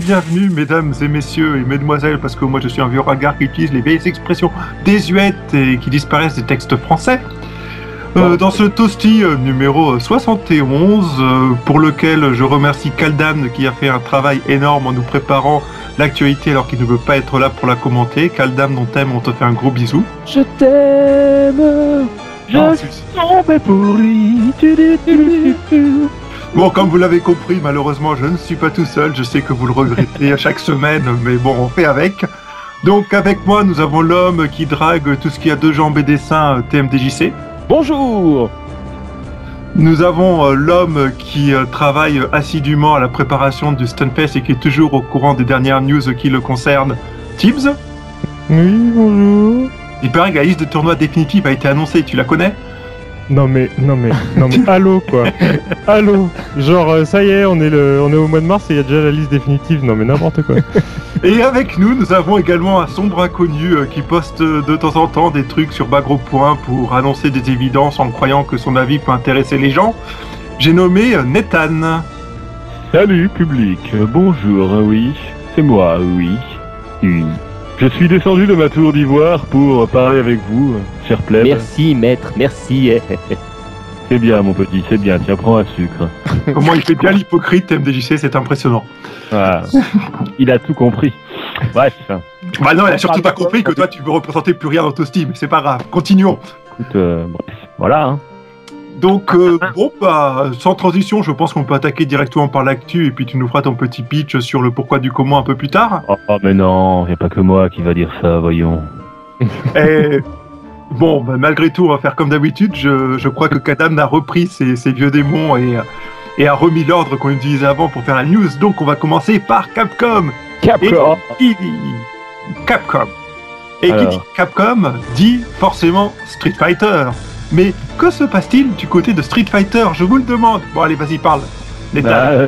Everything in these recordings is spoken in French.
Bienvenue, mesdames et messieurs et mesdemoiselles, parce que moi je suis un vieux regard qui utilise les vieilles expressions désuètes et qui disparaissent des textes français. Euh, dans ce toasty euh, numéro 71, euh, pour lequel je remercie Kaldam qui a fait un travail énorme en nous préparant l'actualité alors qu'il ne veut pas être là pour la commenter. Kaldam, dont t'aimes, on te fait un gros bisou. Je t'aime, je Ah, suis tombé pour lui. Bon, comme vous l'avez compris, malheureusement, je ne suis pas tout seul. Je sais que vous le regrettez à chaque semaine, mais bon, on fait avec. Donc, avec moi, nous avons l'homme qui drague tout ce qui a deux jambes et des seins, euh, TMDJC. Bonjour. Nous avons euh, l'homme qui euh, travaille assidûment à la préparation du Stunfest et qui est toujours au courant des dernières news qui le concernent, Tibbs? Oui, bonjour. Il paraît que la liste de tournois définitive a été annoncée, tu la connais? Non mais, non mais, non mais, allô quoi. Allô. Genre, euh, ça y est, on est le, on est au mois de mars et il y a déjà la liste définitive. Non mais n'importe quoi. Et avec nous, nous avons également un sombre inconnu euh, qui poste euh, de temps en temps des trucs sur Bagro Point pour annoncer des évidences en croyant que son avis peut intéresser les gens. J'ai nommé Nathan. Salut public, bonjour, oui, c'est moi, oui. Oui. Je suis descendu de ma tour d'ivoire pour parler avec vous, cher plèbe. Merci maître, merci. C'est bien mon petit, c'est bien, tiens, prends un sucre. Comment il fait bien l'hypocrite, TMDJC, c'est impressionnant. Ah, il a tout compris. Bref, Bah non, il a surtout pas compris que toi tu veux représenter plus rien dans Toasty, mais c'est pas grave. Continuons. écoute, euh, bref, voilà. Hein. Donc, euh, bon, bah, sans transition, je pense qu'on peut attaquer directement par l'actu et puis tu nous feras ton petit pitch sur le pourquoi du comment un peu plus tard. Oh, oh, mais non, y a pas que moi qui va dire ça, voyons. Et bon, bah, malgré tout, on va faire comme d'habitude. Je, je crois que Kadam a repris ses, ses vieux démons et, et a remis l'ordre qu'on utilisait avant pour faire la news. Donc, on va commencer par Capcom. Capcom. Et qui dit Capcom dit forcément Street Fighter. Mais que se passe-t-il du côté de Street Fighter? Je vous le demande. Bon, allez, vas-y, parle. Bah, euh,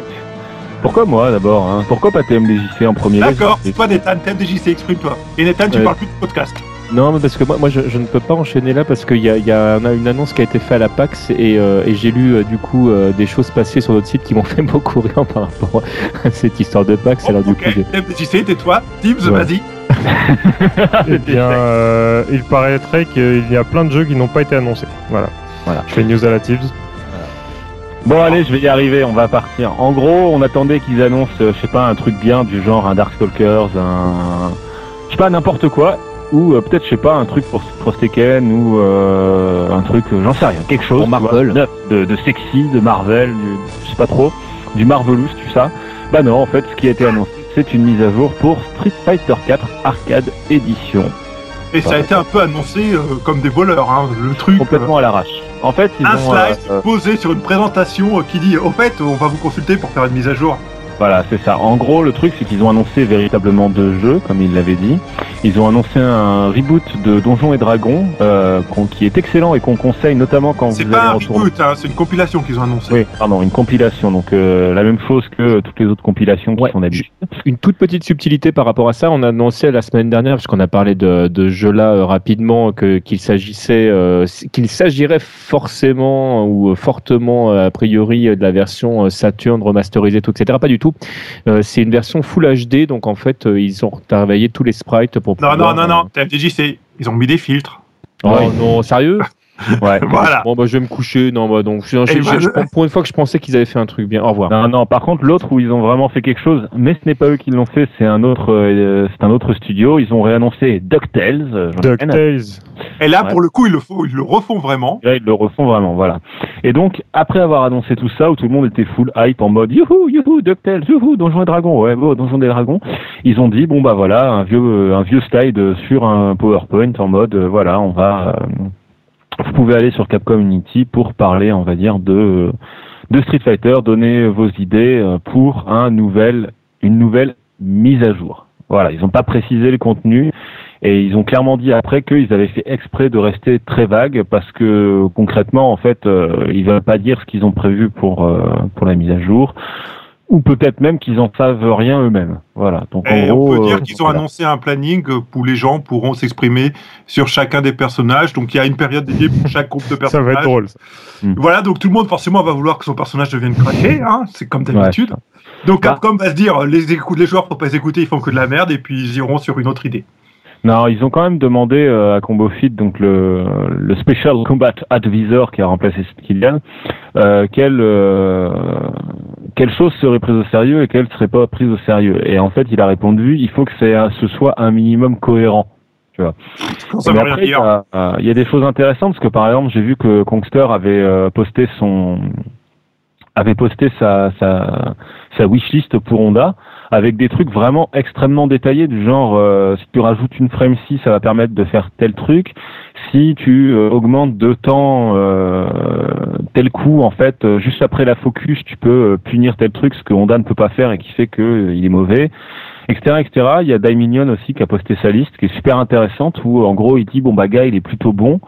Pourquoi moi d'abord hein? Pourquoi pas TMDJC en premier? D'accord, c'est pas Nathan, TMDJC, exprime-toi. Et Nathan, tu Ouais. parles plus de podcast. Non, mais parce que moi, moi je, je ne peux pas enchaîner là parce qu'il y a, il y a un- une annonce qui a été faite à la PAX et, euh, et j'ai lu euh, du coup euh, des choses passer sur notre site qui m'ont fait beaucoup rire par rapport à cette histoire de PAX. Alors du coup, tais-toi. Tibbs, vas-y. Eh bien, euh, il paraîtrait qu'il y a plein de jeux qui n'ont pas été annoncés. Voilà. Voilà. Je fais news à la Tibbs. Bon allez, je vais y arriver, on va partir. En gros, on attendait qu'ils annoncent, euh, je sais pas, un truc bien du genre un Darkstalkers, un, je sais pas, n'importe quoi, ou euh, peut-être, je sais pas, un truc pour, ou euh, un truc, j'en sais rien, quelque chose. Pour tu vois, Marvel. neuf, de, de sexy, de Marvel, du, je sais pas trop, du Marvelous, tu sais. Bah non, en fait, ce qui a été annoncé, c'est une mise à jour pour Street Fighter 4 Arcade Edition, Et ça a été un peu annoncé euh, comme des voleurs, hein, le truc. complètement à l'arrache. En fait, ils euh, un ont slide euh, posé sur une présentation euh, qui dit Au fait, on va vous consulter pour faire une mise à jour. Voilà, c'est ça. En gros, le truc, c'est qu'ils ont annoncé véritablement deux jeux, comme ils l'avaient dit. Ils ont annoncé un reboot de Donjons et Dragons, euh, qui est excellent et qu'on conseille notamment quand C'est vous pas un allez retourner. reboot, hein, c'est une compilation qu'ils ont annoncé. Oui, pardon, une compilation. Donc euh, la même chose que toutes les autres compilations qui Ouais. sont d'habitude. une toute petite subtilité par rapport à ça. On a annoncé la semaine dernière, parce qu'on a parlé de, de jeux là euh, rapidement, que qu'il s'agissait, euh, qu'il s'agirait forcément ou euh, fortement a priori de la version Saturn remasterisée, tout, etc. Pas du tout. Euh, c'est une version Full HD, donc en fait euh, ils ont travaillé tous les sprites pour. Non, non, pouvoir, non, non, euh, TMDJ, c'est. Ils ont mis des filtres. Oh Ouais. non, sérieux? Ouais. Voilà. Bon bah je vais me coucher. Non bah donc je- je- je- je- pour une fois que je pensais qu'ils avaient fait un truc bien. Au revoir. Non, non. Par contre, l'autre où ils ont vraiment fait quelque chose, mais ce n'est pas eux qui l'ont fait, c'est un autre, euh, c'est un autre studio. Ils ont réannoncé Ducktales. euh, DuckTales. Et là, Ouais. pour le coup, ils le, font, ils le refont vraiment. Là, ils le refont vraiment, voilà. Et donc, après avoir annoncé tout ça, où tout le monde était full hype en mode youhou, youhou, DuckTales, youhou, Donjons et Dragons, ouais, bon, Donjons et Dragons, ils ont dit, bon, bah voilà, un vieux, euh, un vieux slide sur un PowerPoint en mode, euh, voilà, on va, euh, vous pouvez aller sur Capcom Unity pour parler, on va dire, de, de Street Fighter, donner vos idées euh, pour un nouvel, une nouvelle mise à jour. Voilà, ils n'ont pas précisé le contenu. Et ils ont clairement dit après qu'ils avaient fait exprès de rester très vagues parce que concrètement, en fait, euh, ils veulent pas dire ce qu'ils ont prévu pour euh, pour la mise à jour. Ou peut-être même qu'ils en savent rien eux-mêmes. Voilà. Donc en Et gros, on peut dire euh, qu'ils ont voilà. annoncé un planning où les gens pourront s'exprimer sur chacun des personnages. Donc il y a une période dédiée pour chaque groupe de Ça personnages. va être drôle. ça. Voilà, donc tout le monde forcément va vouloir que son personnage devienne craqué, hein, c'est comme d'habitude. Ouais. donc Bah. Capcom va se dire, les, les joueurs faut pas les écouter, ils font que de la merde, et puis ils iront sur une autre idée. Non, ils ont quand même demandé euh, à Combo Fit, donc le, le Special Combat Advisor qui a remplacé Killian, euh, quelle, euh, quelle chose serait prise au sérieux et quelle serait pas prise au sérieux. Et en fait, il a répondu, il faut que ce soit un minimum cohérent. Il y, a, euh, il y a des choses intéressantes parce que par exemple, j'ai vu que Kongster avait euh, posté son avait posté sa, sa sa wishlist pour Honda avec des trucs vraiment extrêmement détaillés du genre euh, si tu rajoutes une frame 6 ça va permettre de faire tel truc. Si tu euh, augmentes de temps euh, tel coup en fait euh, juste après la focus tu peux punir tel truc ce que Honda ne peut pas faire et qui fait que euh, il est mauvais etc etc il y a Daiminion aussi qui a posté sa liste qui est super intéressante où en gros il dit bon bah gars il est plutôt bon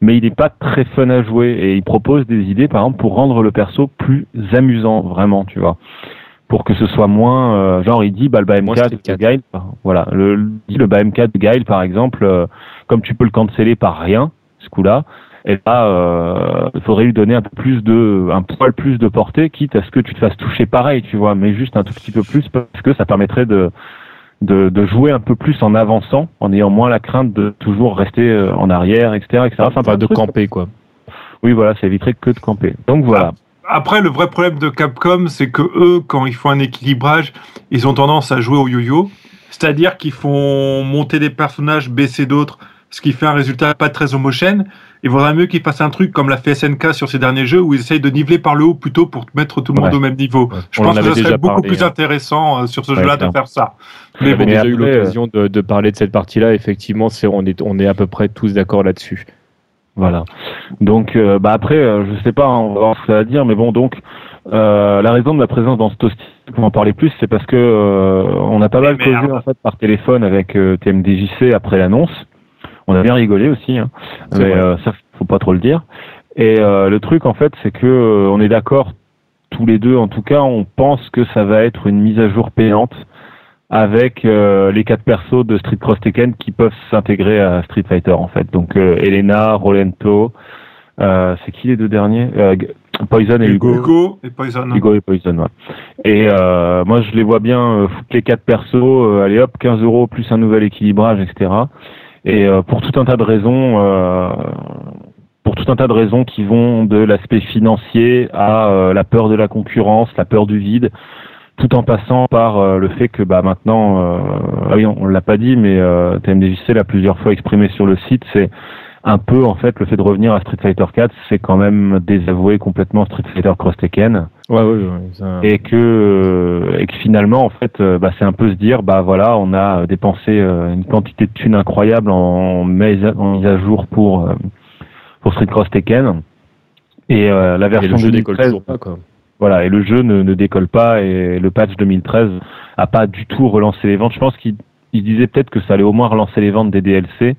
mais il n'est pas très fun à jouer. Et il propose des idées par exemple pour rendre le perso plus amusant vraiment tu vois pour que ce soit moins euh, genre il dit bah le BMK Moins de Street Cat. Guile voilà. Le, le- il dit le BMK de Guile par exemple euh, comme tu peux le canceller par rien ce coup-là et là euh, il faudrait lui donner un peu plus de un poil plus de portée quitte à ce que tu te fasses toucher pareil tu vois mais juste un tout petit peu plus parce que ça permettrait de de, de jouer un peu plus en avançant en ayant moins la crainte de toujours rester euh, en arrière etc etc Enfin, plein de camper, quoi. oui voilà ça éviterait que de camper. Donc voilà Après, le vrai problème de Capcom, c'est que eux, quand ils font un équilibrage, ils ont tendance à jouer au yo-yo. C'est-à-dire qu'ils font monter des personnages, baisser d'autres, ce qui fait un résultat pas très homogène. Il vaudrait mieux qu'ils fassent un truc comme l'a fait SNK sur ces derniers jeux, où ils essayent de niveler par le haut plutôt pour mettre tout le monde Ouais. au même niveau. Ouais. Je On pense en que ce serait beaucoup parlé, plus hein. intéressant euh, sur ce Ouais, jeu-là de faire ça. On Mais avait bon, déjà eu l'occasion de, de parler de cette partie-là. Effectivement, c'est on est on est à peu près tous d'accord là-dessus. Voilà. Donc, euh, bah après, euh, je sais pas, hein, on va voir ce que ça va dire, mais bon, donc, euh, la raison de ma présence dans ce toasty, pour en parler plus, c'est parce que euh, on a pas mal causé en fait par téléphone avec euh, TMDJC après l'annonce. On a bien rigolé aussi, hein, mais euh, ça, faut pas trop le dire. Et euh, le truc, en fait, c'est que euh, on est d'accord tous les deux, en tout cas, on pense que ça va être une mise à jour payante avec euh, les quatre persos de Street Cross Tekken qui peuvent s'intégrer à Street Fighter en fait. Donc euh, Elena, Rolento, euh, c'est qui les deux derniers? Euh, Poison et Hugo. Hugo et Poison. Hugo et Poison, ouais. Et euh, moi, je les vois bien euh, foutre les quatre persos, euh, allez hop, 15 euros plus un nouvel équilibrage, etc. Et euh, pour tout un tas de raisons, euh, pour tout un tas de raisons qui vont de l'aspect financier à euh, la peur de la concurrence, la peur du vide, tout en passant par euh, le fait que bah maintenant, euh, ah oui, on, on l'a pas dit, mais euh, TMDJC l'a plusieurs fois exprimé sur le site, c'est un peu en fait le fait de revenir à Street Fighter 4, c'est quand même désavouer complètement Street Fighter Cross Tekken Ouais, ouais, ouais, ça- et que euh, et que finalement en fait euh, bah, c'est un peu se dire bah voilà on a dépensé euh, une quantité de thunes incroyable en mise à, en mise à jour pour euh, pour Street Cross Tekken et euh, la Et version le jeu décolle 2013 toujours pas, quoi. Voilà et le jeu ne, ne décolle pas et le patch 2013 a pas du tout relancé les ventes. Je pense qu'il il disait peut-être que ça allait au moins relancer les ventes des DLC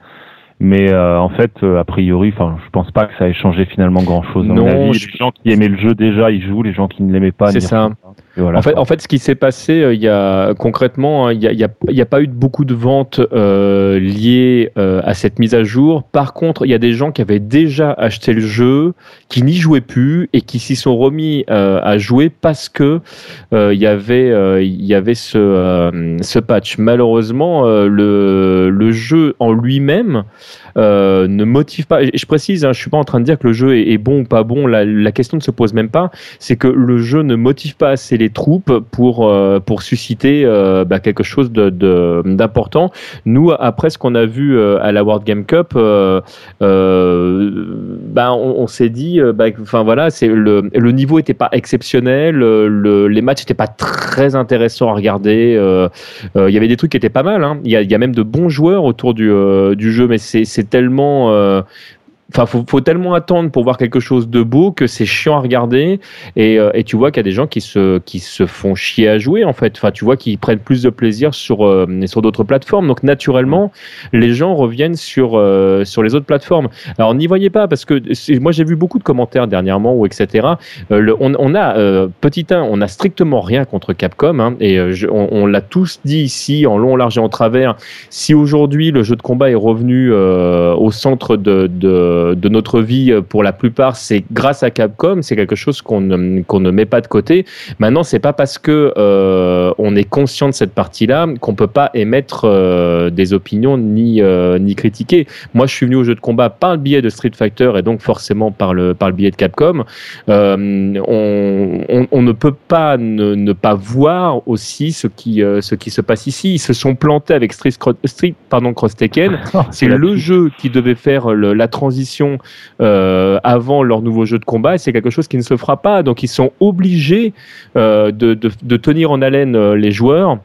mais euh, en fait euh, a priori enfin je pense pas que ça ait changé finalement grand chose Non, je- les gens qui aimaient le jeu déjà ils jouent. Les gens qui ne l'aimaient pas C'est ça. Voilà, En fait, quoi. en fait, ce qui s'est passé, euh, il y a concrètement, hein, il n'y a, pas eu de beaucoup de ventes euh, liées euh, à cette mise à jour. Par contre, il y a des gens qui avaient déjà acheté le jeu, qui n'y jouaient plus et qui s'y sont remis euh, à jouer parce que il y avait, il y avait ce, ce patch. Malheureusement, le, le jeu en lui-même ne motive pas. Je précise, hein, je suis pas en train de dire que le jeu est, est bon ou pas bon. La, la question ne se pose même pas. C'est que le jeu ne motive pas assez les troupes pour euh, pour susciter euh, bah, quelque chose de de- d'important. Nous, après ce qu'on a vu euh, à la World Game Cup, euh, bah, on, s'est dit, bah, enfin voilà, le le niveau était pas exceptionnel, le, les matchs étaient pas très intéressants à regarder. Il y avait des trucs qui étaient pas mal. hein. Il y, a, y a même de bons joueurs autour du, du jeu, mais c'est tellement Enfin, faut, faut tellement attendre pour voir quelque chose de beau que c'est chiant à regarder. Et, euh, et tu vois qu'il y a des gens qui se, qui se font chier à jouer, en fait. Enfin, tu vois qu'ils prennent plus de plaisir sur, euh, sur d'autres plateformes. Donc, naturellement, les gens reviennent sur, euh, sur les autres plateformes. Alors, n'y voyez pas, parce que moi, j'ai vu beaucoup de commentaires dernièrement, ou etc. On, a, petit 1, on a strictement rien contre Capcom. hein, et on, l'a tous dit ici, en long, en large et en travers. Si aujourd'hui, le jeu de combat est revenu au centre de, de notre vie euh, pour la plupart, c'est grâce à Capcom. C'est quelque chose qu'on ne, ne met pas de côté. Maintenant, c'est pas parce que euh, on est conscient de cette partie-là qu'on peut pas émettre euh, des opinions ni, euh, ni critiquer. Moi, je suis venu au jeu de combat par le biais de Street Fighter et donc forcément par le, par le biais de Capcom. Euh, on, on, on ne peut pas ne, ne pas voir aussi ce qui, euh, ce qui se passe ici. Ils se sont plantés avec Street, Street pardon, Cross Tekken. C'est le jeu qui devait faire le- la transition euh, avant leur nouveau jeu de combat c'est quelque chose qui ne se fera pas. Donc ils sont obligés euh, de tenir en haleine euh, les joueurs.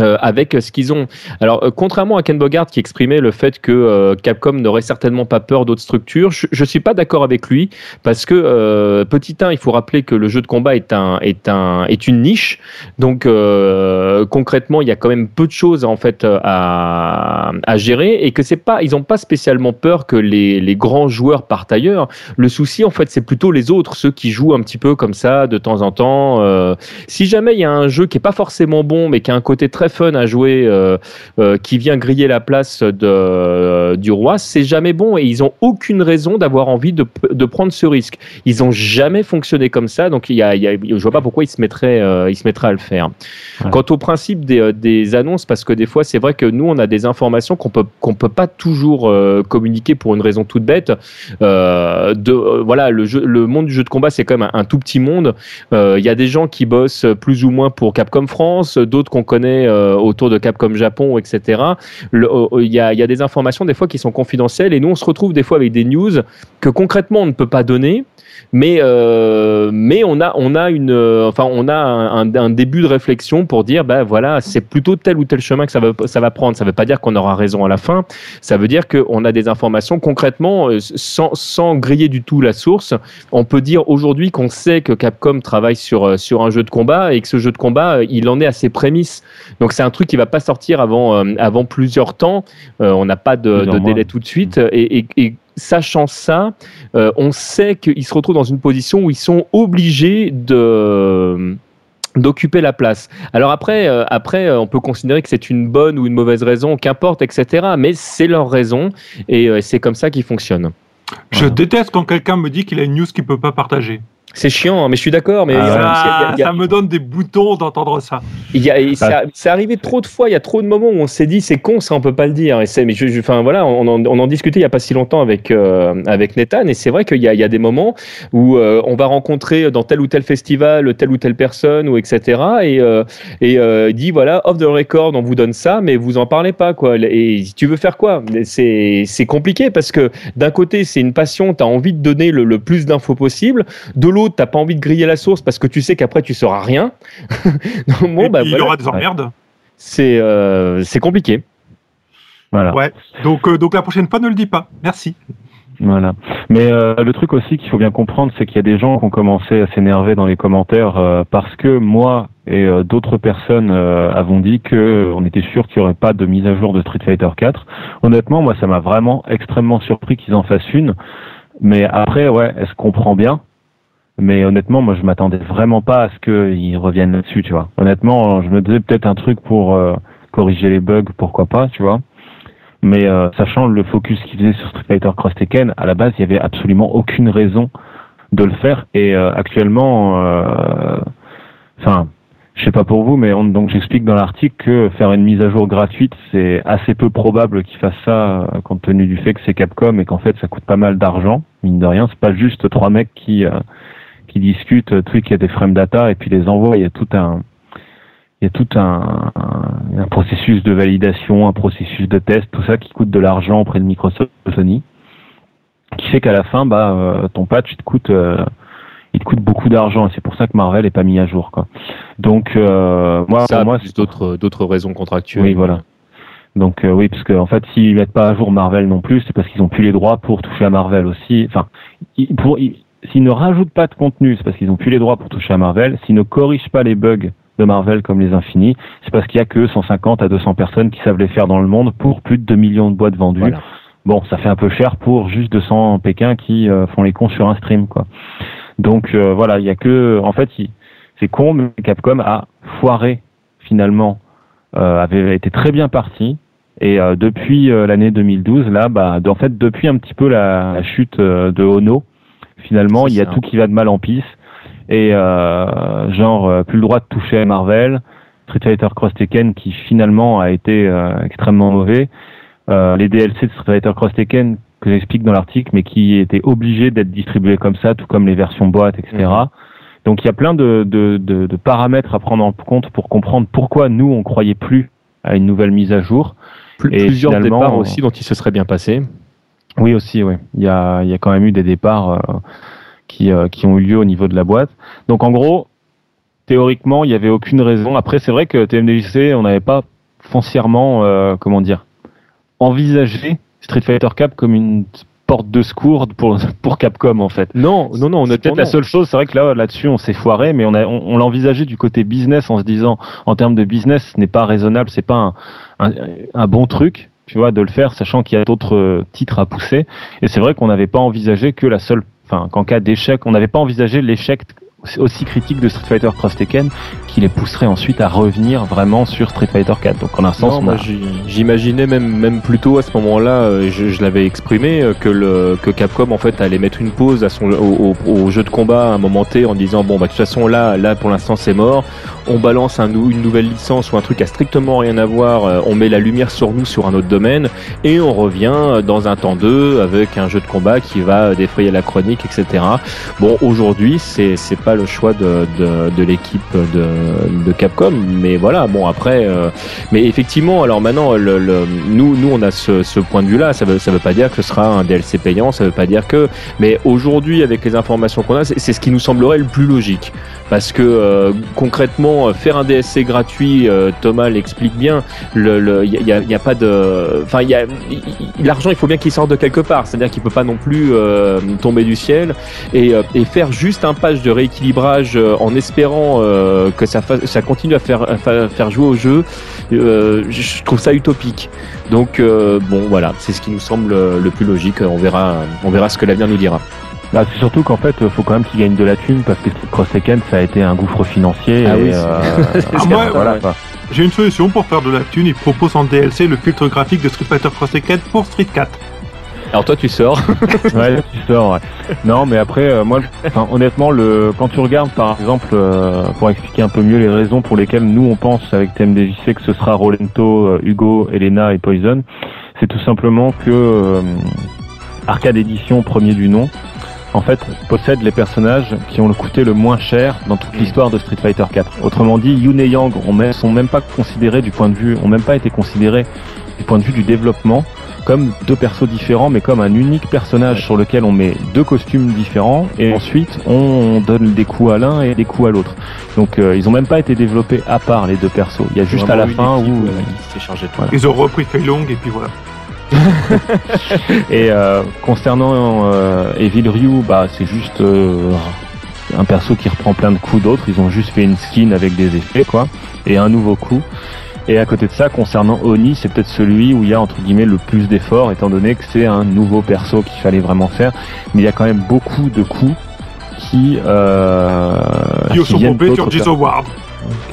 Euh, avec ce qu'ils ont. Alors, euh, contrairement à Ken Bogart qui exprimait le fait que euh, Capcom n'aurait certainement pas peur d'autres structures, je, je suis pas d'accord avec lui parce que petit 1, il faut rappeler que le jeu de combat est un est un est une niche. Donc concrètement, il y a quand même peu de choses en fait à, à gérer et que c'est pas ils ont pas spécialement peur que les, les grands joueurs partent ailleurs. Le souci en fait, c'est plutôt les autres, ceux qui jouent un petit peu comme ça de temps en temps. Si jamais il y a un jeu qui est pas forcément bon mais qui a un côté très fun à jouer, euh, euh, qui vient griller la place de, du roi, c'est jamais bon et ils ont aucune raison d'avoir envie de, de prendre ce risque. Ils ont jamais fonctionné comme ça, donc il y a, il y a- je vois pas pourquoi ils se mettraient, euh, ils se mettraient à le faire. Ouais. Quant au principe des, euh, des annonces, parce que des fois c'est vrai que nous on a des informations qu'on peut qu'on peut pas toujours euh, communiquer pour une raison toute bête. Euh, de euh, voilà, le jeu, le monde du jeu de combat c'est quand même un, un tout petit monde. Euh, Il y a des gens qui bossent plus ou moins pour Capcom France, d'autres qu'on connaît euh, autour de Capcom Japon, etc. Le- euh, Il y, a, y a des informations des fois qui sont confidentielles et nous on se retrouve des fois avec des news que concrètement on ne peut pas donner. Mais euh, mais on a on a une euh, enfin on a un, début de réflexion pour dire ben voilà c'est plutôt tel ou tel chemin que ça va ça va prendre. Ça veut pas dire qu'on aura raison à la fin. Ça veut dire qu'on a des informations. Concrètement euh, sans sans griller du tout la source on peut dire aujourd'hui qu'on sait que Capcom travaille sur sur un jeu de combat et que ce jeu de combat il en est à ses prémices. Donc c'est un truc qui va pas sortir avant avant plusieurs temps. Euh, on n'a pas de, délai tout de suite. Et, et- et sachant ça euh, on sait qu'ils se retrouvent dans une position où ils sont obligés d'occuper la place. Alors après, euh, après, euh, on peut considérer que c'est une bonne ou une mauvaise raison, qu'importe, etc. Mais c'est leur raison et c'est comme ça qu'ils fonctionnent. Je déteste quand quelqu'un me dit qu'il a une news qu'il peut pas partager. C'est chiant, hein, mais je suis d'accord. Mais Ah il y a- ça, me donne des boutons d'entendre ça. Il y a, et ça- c'est arrivé trop de fois. Il y a trop de moments où on s'est dit c'est con, ça on peut pas le dire. Et c'est, mais je, je- enfin voilà, on en, on en discutait il y a pas si longtemps avec euh, avec Nathan. Et c'est vrai qu'il y a, il y a des moments où euh, on va rencontrer dans tel ou tel festival telle ou telle personne ou etc. Et euh, et euh, il dit voilà off the record, on vous donne ça, mais vous en parlez pas quoi. Et tu veux faire quoi? C'est c'est compliqué parce que d'un côté c'est une passion, tu as envie de donner le, le plus d'infos possible. De l'autre, t'as pas envie de griller la source parce que tu sais qu'après tu sauras rien. Donc, bon, Et bah, puis, il y aura des emmerdes. c'est euh, c'est compliqué. Voilà. Ouais. Donc, euh, donc la prochaine fois, ne le dis pas. Merci. Voilà. Mais euh, le truc aussi qu'il faut bien comprendre, c'est qu'il y a des gens qui ont commencé à s'énerver dans les commentaires euh, parce que moi et euh, d'autres personnes euh, avons dit que on était sûr qu'il n'y aurait pas de mise à jour de Street Fighter 4. Honnêtement, moi, ça m'a vraiment extrêmement surpris qu'ils en fassent une. Mais après, ouais, elle se comprend bien. Mais honnêtement, moi, je m'attendais vraiment pas à ce qu'ils reviennent là-dessus, tu vois. Honnêtement, je me disais peut-être un truc pour euh, corriger les bugs, pourquoi pas, tu vois. Mais euh, sachant le focus qu'ils faisaient sur Street Fighter Cross Tekken, à la base, il y avait absolument aucune raison de le faire. Et euh, actuellement, euh, enfin, je sais pas pour vous, mais on- donc j'explique dans l'article que faire une mise à jour gratuite, c'est assez peu probable qu'ils fassent ça, euh, compte tenu du fait que c'est Capcom et qu'en fait, ça coûte pas mal d'argent. Mine de rien, c'est pas juste trois mecs qui euh, qui discutent, euh, truc, il y a des frame data et puis les envoient. Il y a tout un il y a tout un, un, un processus de validation, un processus de test, tout ça qui coûte de l'argent auprès de Microsoft, de Sony, qui fait qu'à la fin, bah, euh, ton patch, il te coûte, euh, il te coûte beaucoup d'argent. C'est pour ça que Marvel est pas mis à jour, quoi. Donc, euh, moi, ça, moi, c'est d'autres d'autres raisons contractuelles. Oui, voilà. Donc euh, oui, parce qu'en en fait, s'ils mettent pas à jour Marvel non plus, c'est parce qu'ils ont plus les droits pour toucher à Marvel aussi. Enfin, ils- pour ils- s'ils ne rajoutent pas de contenu, c'est parce qu'ils ont plus les droits pour toucher à Marvel. S'ils ne corrigent pas les bugs de Marvel comme les Infinis, c'est parce qu'il y a que 150 à 200 personnes qui savent les faire dans le monde pour plus de 2 millions de boîtes vendues. Voilà. Bon, ça fait un peu cher pour juste 200 Pékin qui euh, font les cons sur un stream, quoi. Donc euh, voilà, il y a que, en fait, c'est con, mais Capcom a foiré finalement, euh, avait été très bien parti. Et euh, depuis l'année 2012, là, bah, en fait, depuis un petit peu la, la chute de Ono, finalement, il y a ça. tout qui va de mal en pis. Et euh, genre, euh, plus le droit de toucher à Marvel, Street Fighter Cross Tekken qui finalement a été euh, extrêmement mauvais. Euh, les DLC de Street Fighter Cross Tekken que j'explique dans l'article, mais qui étaient obligés d'être distribués comme ça, tout comme les versions boîte, etc. Mhm. Donc il y a plein de, de, de, de paramètres à prendre en compte pour comprendre pourquoi nous on croyait plus à une nouvelle mise à jour. Plus- Et plusieurs départs aussi dont il se serait bien passé. Oui aussi, oui. Il y a, il y a quand même eu des départs euh, qui, euh, qui ont eu lieu au niveau de la boîte. Donc en gros, théoriquement, il n'y avait aucune raison. Après, c'est vrai que TMDJC, on n'avait pas foncièrement, euh, comment dire, envisagé Street Fighter Cap comme une porte de secours pour, pour Capcom en fait. Non, non, non, C'est honnêtement, peut-être la seule chose, c'est vrai que là, là-dessus, on s'est foiré, mais on, a, on, on l'a envisagé du côté business en se disant, en termes de business, ce n'est pas raisonnable, c'est pas un, un, un bon truc, tu vois, de le faire, sachant qu'il y a d'autres euh, titres à pousser. Et c'est vrai qu'on n'avait pas envisagé que la seule, enfin, qu'en cas d'échec, on n'avait pas envisagé l'échec aussi critique de Street Fighter Cross Tekken qui les pousserait ensuite à revenir vraiment sur Street Fighter 4. Donc en un sens, a- j'imaginais même même plutôt à ce moment-là, euh, je, je l'avais exprimé euh, que le que Capcom en fait allait mettre une pause à son au, au- au jeu de combat à un moment T en disant bon bah de toute façon là là pour l'instant c'est mort, on balance un, une nouvelle licence ou un truc à strictement rien à voir, euh, on met la lumière sur nous sur un autre domaine et on revient dans un temps 2 avec un jeu de combat qui va défrayer la chronique etc. Bon aujourd'hui c'est c'est pas le choix de de, de l'équipe de, de Capcom mais voilà bon après euh, mais effectivement, alors maintenant, le, le- nous, nous, on a ce, ce point de vue-là. Ça veut, ça veut pas dire que ce sera un DLC payant. Ça veut pas dire que. Mais aujourd'hui, avec les informations qu'on a, c'est c'est ce qui nous semblerait le plus logique. Parce que euh, concrètement, euh, faire un DSC gratuit, euh, Thomas l'explique bien. Y a, pas de. Enfin, il l'argent. Il faut bien qu'il sorte de quelque part. C'est-à-dire qu'il peut pas non plus euh, tomber du ciel et, faire juste un patch de rééquilibrage en espérant que ça, continue à faire, jouer au jeu je trouve ça utopique. Donc bon voilà, c'est ce qui nous semble le plus logique. On verra, on verra ce que l'avenir nous dira. Bah, c'est surtout qu'en fait, faut quand même qu'ils gagnent de la thune parce que Street Cross Tekken, ça a été un gouffre financier. Ah et, oui, c'est- euh, Ah, moi, voilà, ouais. quoi. J'ai une solution pour faire de la thune. Ils proposent en DLC le filtre graphique de Street Fighter Cross Tekken pour Street 4. Alors toi tu sors. ouais, tu sors. ouais. Non, mais après, euh, moi, honnêtement, le, quand tu regardes, par exemple, euh, pour expliquer un peu mieux les raisons pour lesquelles nous on pense avec TMDJC que ce sera Rolento, euh, Hugo, Elena et Poison, c'est tout simplement que euh, Arcade Edition, premier du nom, en fait, possède les personnages qui ont coûté le moins cher dans toute l'histoire de Street Fighter 4. Autrement dit, Yun et Yang ont même, sont même pas considérés du point de vue, ont même pas été considérés du point de vue du développement comme deux persos différents, mais comme un unique personnage sur lequel on met deux costumes différents et ensuite on donne des coups à l'un et des coups à l'autre. Donc euh, ils ont même pas été développés à part les deux persos. Il y a juste à la fin où. Voilà. Ils ont repris Fei Long et puis voilà. Et euh, concernant euh, Evil Ryu, bah c'est juste euh, un perso qui reprend plein de coups d'autres. Ils ont juste fait une skin avec des effets, quoi, et un nouveau coup. Et à côté de ça, concernant Oni, c'est peut-être celui où il y a entre guillemets le plus d'efforts, étant donné que c'est un nouveau perso qu'il fallait vraiment faire. Mais il y a quand même beaucoup de coups qui, euh, Qui qui viennent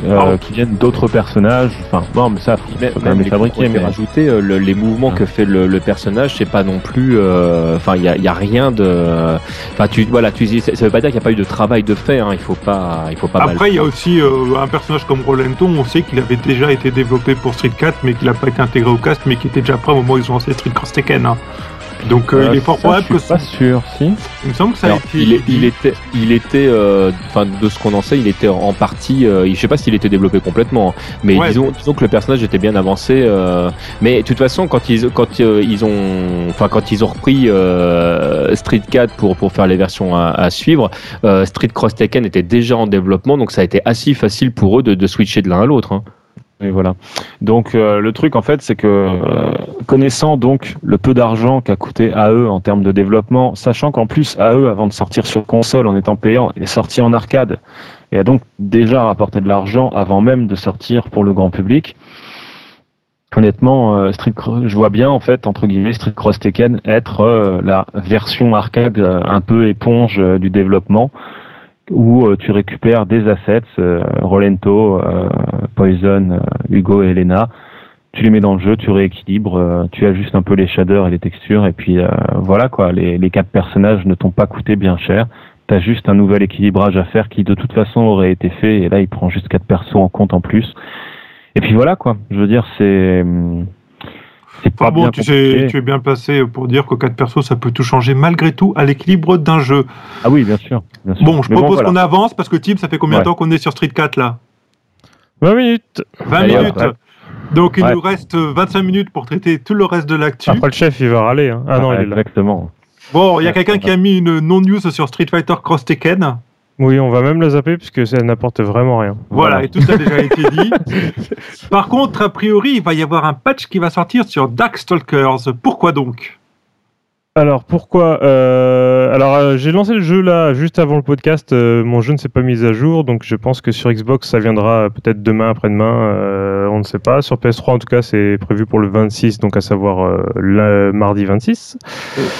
euh, qui viennent d'autres personnages. Enfin, bon, mais ça, faut, quand même les fabriquer, mais Mais rajouter euh, le- les mouvements Ouais. que fait le, le personnage, c'est pas non plus. euh, Enfin, il y a, y a rien de. Enfin, tu voilà, tu ça ça veut pas dire qu'il n'y a pas eu de travail de fait. Hein, il faut pas, il faut pas. Après, il y a aussi euh, un personnage comme Rolento. On sait qu'il avait déjà été développé pour Street 4, mais qu'il n'a pas été intégré au cast, mais qui était déjà prêt au moment où ils ont lancé Street Cross Tekken. hein. Donc, euh, Euh, il est fort ça, probable je que. suis pas sûr, si. Il me semble que ça Alors, a été. il, est- il était, il était, euh, enfin de ce qu'on en sait, il était en partie. euh, je sais pas s'il était développé complètement, mais Ouais. disons, disons que le personnage était bien avancé. euh, mais de toute façon, quand ils, quand euh, ils ont, enfin quand ils ont repris euh, Street 4 pour pour faire les versions à, à suivre, euh, Street Cross Tekken était déjà en développement, donc ça a été assez facile pour eux de, de switcher de l'un à l'autre. hein. Et voilà. Donc euh, le truc en fait, c'est que euh, connaissant donc le peu d'argent qu'a coûté AE en termes de développement, sachant qu'en plus AE avant de sortir sur console en étant payant, est sorti en arcade et a donc déjà rapporté de l'argent avant même de sortir pour le grand public. Honnêtement, euh, je vois bien en fait entre guillemets Street Cross Tekken être euh, la version arcade un peu éponge du développement où euh, tu récupères des assets, euh, Rolento, euh, Poison, Hugo et Elena, tu les mets dans le jeu, tu rééquilibres, tu ajustes un peu les shaders et les textures, et puis voilà quoi, les, les quatre personnages ne t'ont pas coûté bien cher. T'as juste un nouvel équilibrage à faire qui de toute façon aurait été fait, et là il prend juste quatre persos en compte en plus. Et puis voilà quoi, je veux dire c'est hum, c'est pas Ah bon, bien tu, sais, compliqué. tu es bien placé pour dire que 4 persos, ça peut tout changer malgré tout à l'équilibre d'un jeu. Ah oui, bien sûr. bien sûr. Bon, je Mais propose voilà. qu'on avance parce que Tim, ça fait combien de Ouais. temps qu'on est sur Street 4 là? 20 minutes 20 Allez, minutes. ouais. Donc il Ouais. nous reste 25 minutes pour traiter tout le reste de l'actu. Après le chef, il va râler. hein. Ah non, Ouais, il est là. Exactement. Bon, il y a quelqu'un qui a mis une non-news sur Street Fighter Cross Tekken. Oui, on va même le zapper puisque ça n'apporte vraiment rien. Voilà, Voilà. et tout ça a déjà été dit. Par contre, a priori, il va y avoir un patch qui va sortir sur Darkstalkers. Pourquoi donc? Alors pourquoi euh, Alors euh, j'ai lancé le jeu là juste avant le podcast. euh, mon jeu ne s'est pas mis à jour, donc je pense que sur Xbox ça viendra euh, peut-être demain, après-demain. euh, on ne sait pas. Sur PS3 en tout cas c'est prévu pour le 26, donc à savoir euh, le mardi 26.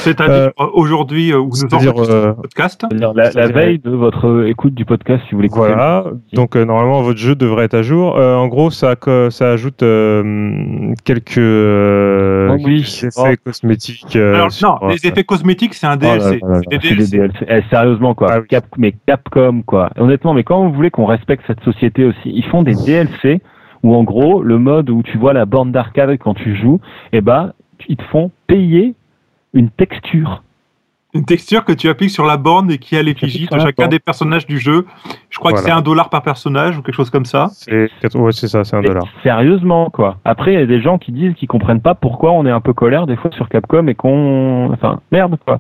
C'est-à-dire aujourd'hui euh, où nous euh, le podcast. C'est-à-dire La, la veille de votre écoute du podcast, si vous voulez Voilà, donc euh, normalement votre jeu devrait être à jour. Euh, en gros, ça, ça ajoute euh, quelques, Oh oui. quelques effets cosmétiques. euh, Alors non, les effets cosmétiques, c'est un Oh là DLC. là là là, C'est des DLC. DLC. Eh, sérieusement quoi, Ah oui. Cap, mais Capcom quoi. Honnêtement, mais quand vous voulez qu'on respecte cette société aussi, ils font des DLC où en gros le mode où tu vois la borne d'arcade quand tu joues, eh ben ils te font payer une texture. Une texture que tu appliques sur la borne et qui a l'effigie de chacun des personnages du jeu. Je crois que c'est un dollar par personnage ou quelque chose comme ça. c'est ouais, c'est ça, c'est un dollar. Sérieusement quoi. Après il y a des gens qui disent qu'ils comprennent pas pourquoi on est un peu colère des fois sur Capcom et qu'on, enfin merde quoi.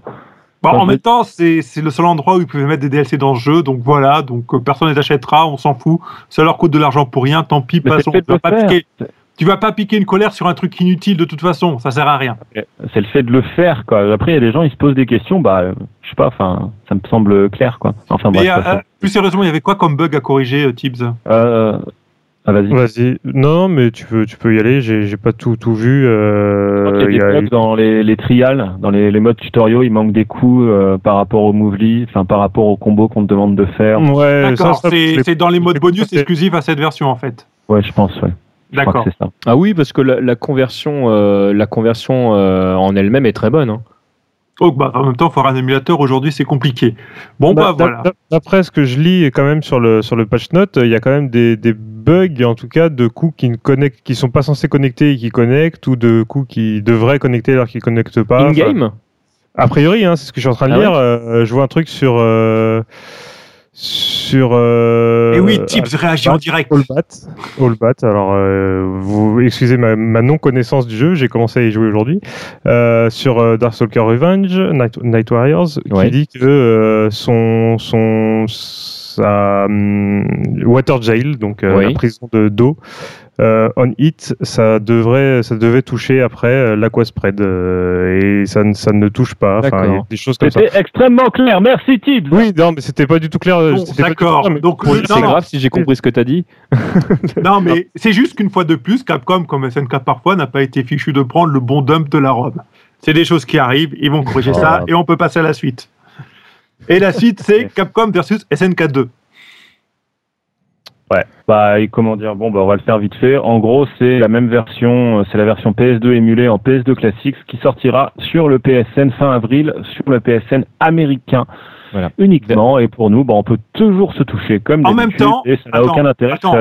Bon, en même temps, c'est c'est le seul endroit où ils pouvaient mettre des DLC dans le jeu, donc voilà, donc euh, personne ne les achètera, on s'en fout. Ça leur coûte de l'argent pour rien, tant pis, passons. Tu vas de pas piquer- tu vas pas piquer une colère sur un truc inutile de toute façon, ça sert à rien. C'est le fait de le faire quoi. Après il y a des gens ils se posent des questions, bah euh, je sais pas, enfin ça me semble clair quoi. Enfin bref. Euh, euh, plus sérieusement, il y avait quoi comme bug à corriger, euh, Tibbs? Euh, ah, vas-y. Vas-y. Non, mais tu peux, tu peux y aller. J'ai, j'ai pas tout, tout vu. Euh, Il y y a des bugs dans les, les trials, dans les, les modes tutoriaux, il manque des coups euh, par rapport au movely, enfin par rapport au combo qu'on te demande de faire. Ouais, D'accord, ça, ça, je c'est dans les modes bonus exclusifs à cette version en fait. Ouais, je pense, ouais. D'accord. Ah oui, parce que la, la conversion, euh, la conversion euh, en elle-même est très bonne. hein. Oh, bah, en même temps, faire un émulateur aujourd'hui, c'est compliqué. Bon, bah, D'a- voilà. d'a- D'après ce que je lis quand même sur le sur le patch note, il y a quand même des, des bugs en tout cas de coups qui ne connectent, qui sont pas censés connecter et qui connectent, ou de coups qui devraient connecter alors qu'ils connectent pas. Enfin, In-game a priori, hein, c'est ce que je suis en train de Ah ouais lire. euh, je vois un truc sur euh, sur. Euh, Et oui, Tibbs réagit en direct. All Bat. All Bat. Alors, euh, vous excusez ma, ma non-connaissance du jeu, j'ai commencé à y jouer aujourd'hui. Euh, sur euh, Darkstalker Revenge, Night, Night Warriors, Ouais. qui dit que euh, son, son, sa hum, Water Jail, donc euh, Oui. la prison de d'eau, euh, on hit, ça devrait, ça devait toucher après euh, l'Aquaspread euh, et ça, ne- ça ne touche pas. Enfin, D'accord. il y a des choses comme ça. C'était extrêmement clair, merci Tibbs Oui, non, mais c'était pas du tout clair. Bon, d'accord. Donc, C'est grave si j'ai compris ce que tu as dit. Non, mais c'est juste qu'une fois de plus, Capcom, comme SNK parfois, n'a pas été fichu de prendre le bon dump de la robe. C'est des choses qui arrivent, ils vont corriger ça Oh. et on peut passer à la suite. Et la suite, c'est Capcom versus SNK 2. Ouais. Bah, et comment dire Bon, bah, on va le faire vite fait. En gros, c'est la même version, euh, c'est la version PS2 émulée en PS2 classique qui sortira sur le PSN fin avril, sur le PSN américain. Voilà. Uniquement, et pour nous, bah, on peut toujours se toucher comme En même temps, et ça n'a aucun intérêt. Attends,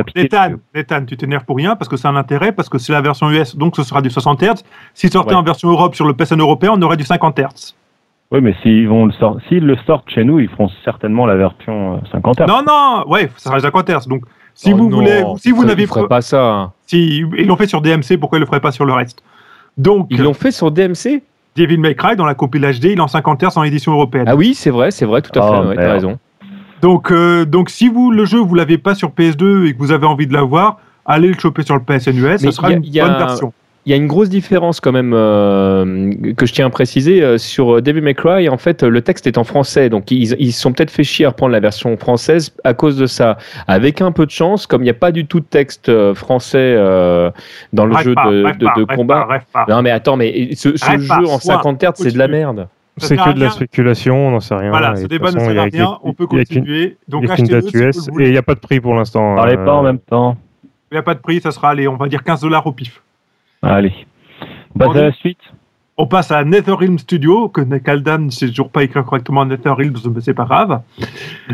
Nathan, tu t'énerves pour rien parce que c'est un intérêt, parce que c'est la version US, donc ce sera du 60 Hz. S'il sortait Ouais. en version Europe sur le PSN européen, on aurait du 50 Hz. Oui, mais s'ils vont le sort- s'ils le sortent chez nous, ils feront certainement la version euh, 50 Hz. Non, non, ouais, ça sera 50 Hz. Donc, si Oh vous non, voulez, si vous n'avez pas ça. hein. si ils l'ont fait sur DMC, pourquoi ils le feraient pas sur le reste? Donc, Ils l'ont fait sur DMC Devil May Cry dans la compile HD, il est en 50 Hz en édition européenne. Ah oui, c'est vrai, c'est vrai, tout à Oh, fait. ouais, T'as raison. Donc, euh, donc si vous le jeu vous l'avez pas sur PS2 et que vous avez envie de l'avoir, allez le choper sur le PSN US, ce sera y a- une y a bonne un- version. Il y a une grosse différence quand même euh, que je tiens à préciser euh, sur euh, Devil May Cry. En fait, le texte est en français, donc ils ils se sont peut-être fait chier à reprendre la version française à cause de ça. Avec un peu de chance, comme il n'y a pas du tout de texte français euh, dans le Rêve jeu pas, de, rêve de- pas, de rêve combat. pas, rêve pas. Non mais attends, mais ce, ce Rêve pas, jeu en soit, 50 Hz, c'est de la merde. Ça C'est que de la spéculation, on n'en sait rien. Voilà, et ce de débat toute ne façon, il y sert a à rien, on peut continuer. Donc achetez-le et il n'y a pas de prix pour l'instant. Parlez euh, pas en même temps. Il n'y a pas de prix, ça sera, allez, on va dire 15 dollars au pif. Allez. On passe à la suite. On passe à NetherRealm Studio, que Kaldan ne sait toujours pas écrire correctement NetherRealm, mais c'est pas grave.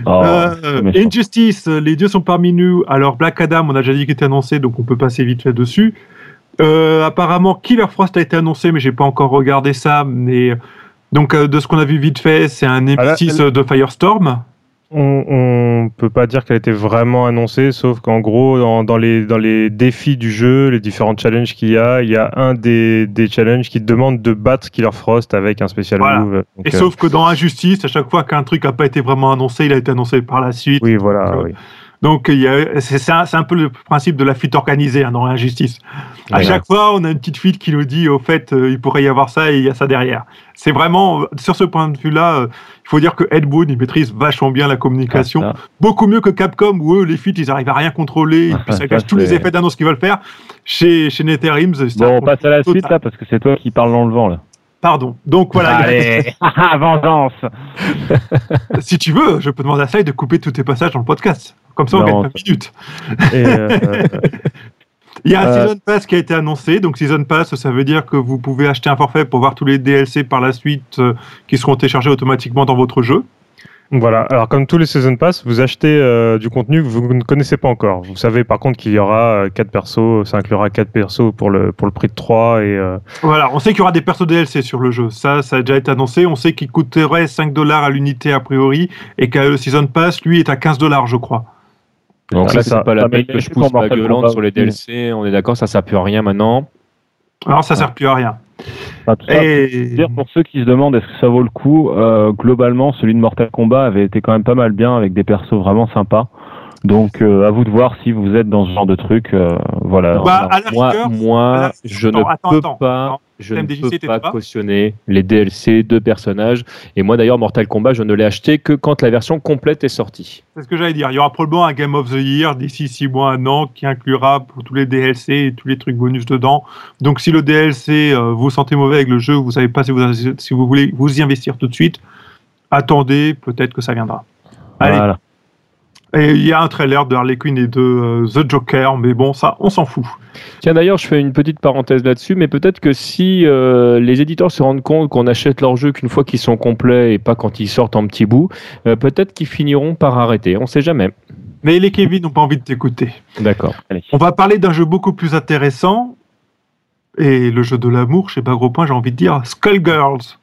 Oh, Euh. Injustice, les dieux sont parmi nous. Alors Black Adam, on a déjà dit qu'il était annoncé, donc on peut passer vite fait dessus. Euh, apparemment, Killer Frost a été annoncé, mais j'ai pas encore regardé ça. Mais donc euh, de ce qu'on a vu vite fait, c'est un Ah M6 de Firestorm. On, on peut pas dire qu'elle était vraiment annoncée, sauf qu'en gros, dans, dans les, dans les défis du jeu, les différents challenges qu'il y a, il y a un des, des challenges qui demande de battre Killer Frost avec un spécial Voilà. move. Donc, Et euh, sauf que dans Injustice, à chaque fois qu'un truc a pas été vraiment annoncé, il a été annoncé par la suite. Oui, voilà. Donc, oui. Donc c'est un, peu le principe de la fuite organisée hein, dans l'injustice. À Ouais. chaque fois, on a une petite fuite qui nous dit au fait, euh, il pourrait y avoir ça et il y a ça derrière. C'est vraiment sur ce point de vue-là, euh, il faut dire que Ed Boon il maîtrise vachement bien la communication, Ah, beaucoup mieux que Capcom où eux les fuites ils arrivent à rien contrôler puis ça cache tous les effets d'annonce qu'ils veulent faire. Chez chez NetherRealms, c'est Bon, on passe à la total. suite là parce que c'est toi qui parles dans le vent là. Pardon. Donc voilà. Allez, vengeance. si tu veux, je peux demander à Sai de couper tous tes passages dans le podcast. Comme ça, on gagne 20 minutes. Et, euh, Il y a un Euh, Season Pass qui a été annoncé. Donc, Season Pass, ça veut dire que vous pouvez acheter un forfait pour voir tous les DLC par la suite euh, qui seront téléchargés automatiquement dans votre jeu. Voilà, alors comme tous les Season Pass, vous achetez euh, du contenu que vous ne connaissez pas encore. Vous savez par contre qu'il y aura 4 persos, ça inclura 4 persos pour le, pour le prix de 3 et Voilà, on sait qu'il y aura des persos DLC sur le jeu. Ça, ça a déjà été annoncé. On sait qu'il coûterait 5 dollars à l'unité a priori et que le Season Pass, lui, est à 15 dollars, je crois. Donc là, ça. c'est pas la peine que je pousse ma Mortal gueulante sur les. DLC. On est d'accord, ça sert plus à rien maintenant. Alors, ça sert plus à rien. Enfin, tout ça Et dire pour ceux qui se demandent est-ce que ça vaut le coup, euh, globalement celui de Mortal Kombat avait été quand même pas mal bien avec des persos vraiment sympas. Donc euh, à vous de voir si vous êtes dans ce genre de truc. euh, voilà. Bah, moi, rigueur, moi je Attends, ne attends, peux attends. pas, Attends. Je ne TMDJC, peux pas pas cautionner les DLC de personnages. Et moi d'ailleurs, Mortal Kombat, je ne l'ai acheté que quand la version complète est sortie. c'est ce que j'allais dire. Il y aura probablement un Game of the Year d'ici 6 mois, un an, qui inclura pour tous les DLC et tous les trucs bonus dedans. Donc, si le DLC euh, vous sentez mauvais avec le jeu, vous savez pas si vous, si vous voulez vous y investir tout de suite, attendez, peut-être que ça viendra. Allez, Voilà. Et il y a un trailer de Harley Quinn et de euh, The Joker, mais bon, ça, on s'en fout. Tiens d'ailleurs, je fais une petite parenthèse là-dessus, mais peut-être que si euh, les éditeurs se rendent compte qu'on achète leurs jeux qu'une fois qu'ils sont complets et pas quand ils sortent en petits bouts, euh, peut-être qu'ils finiront par arrêter. On sait jamais. Mais les Kevin n'ont pas envie de t'écouter. D'accord. On va parler d'un jeu beaucoup plus intéressant. Et le jeu de l'amour, chez pas gros point, j'ai envie de dire Skullgirls.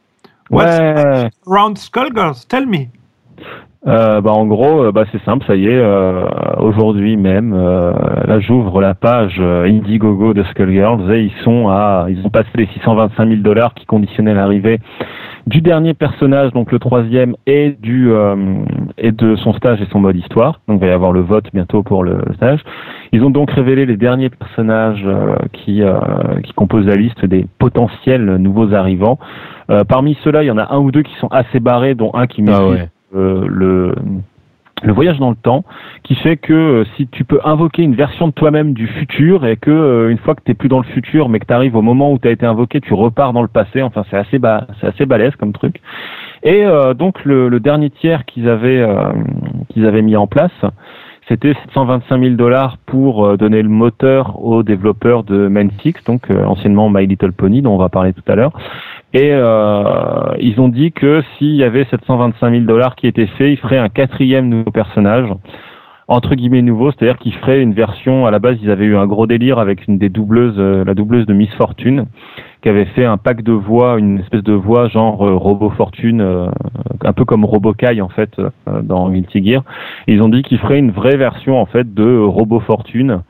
What's Ouais. around Skullgirls? Tell me. Euh, bah en gros, euh, bah c'est simple, ça y est. euh, Aujourd'hui même, euh, là j'ouvre la page euh, Indiegogo de Skullgirls et ils sont à, ils ont passé les 625 000 dollars qui conditionnaient l'arrivée du dernier personnage, donc le troisième, et du euh, et de son stage et son mode histoire. Donc il va y avoir le vote bientôt pour le, stage. Ils ont donc révélé les derniers personnages euh, qui euh, qui composent la liste des potentiels nouveaux arrivants. Euh, parmi ceux-là, il y en a un ou deux qui sont assez barrés, dont un qui Ah maîtrise ouais. Euh, le, le voyage dans le temps, qui fait que euh, si tu peux invoquer une version de toi-même du futur et que euh, une fois que t'es plus dans le futur, mais que tu arrives au moment où tu as été invoqué, tu repars dans le passé. Enfin, c'est assez ba- c'est assez balèze comme truc. Et euh, donc le, le dernier tiers qu'ils avaient euh, qu'ils avaient mis en place, c'était 725 000 dollars pour donner le moteur aux développeurs de Main Six, donc euh, anciennement My Little Pony, dont on va parler tout à l'heure. Et euh, ils ont dit que s'il y avait 725 000 dollars qui étaient faits, ils feraient un quatrième nouveau personnage, entre guillemets nouveau, c'est-à-dire qu'ils feraient une version. À la base, ils avaient eu un gros délire avec une des doubleuses, euh, la doubleuse de Miss Fortune, qui avait fait un pack de voix, une espèce de voix genre euh, Fortune, euh, un peu comme Robokai en fait euh, dans Guilty Gear. Ils ont dit qu'ils feraient une vraie version en fait de Robo Fortune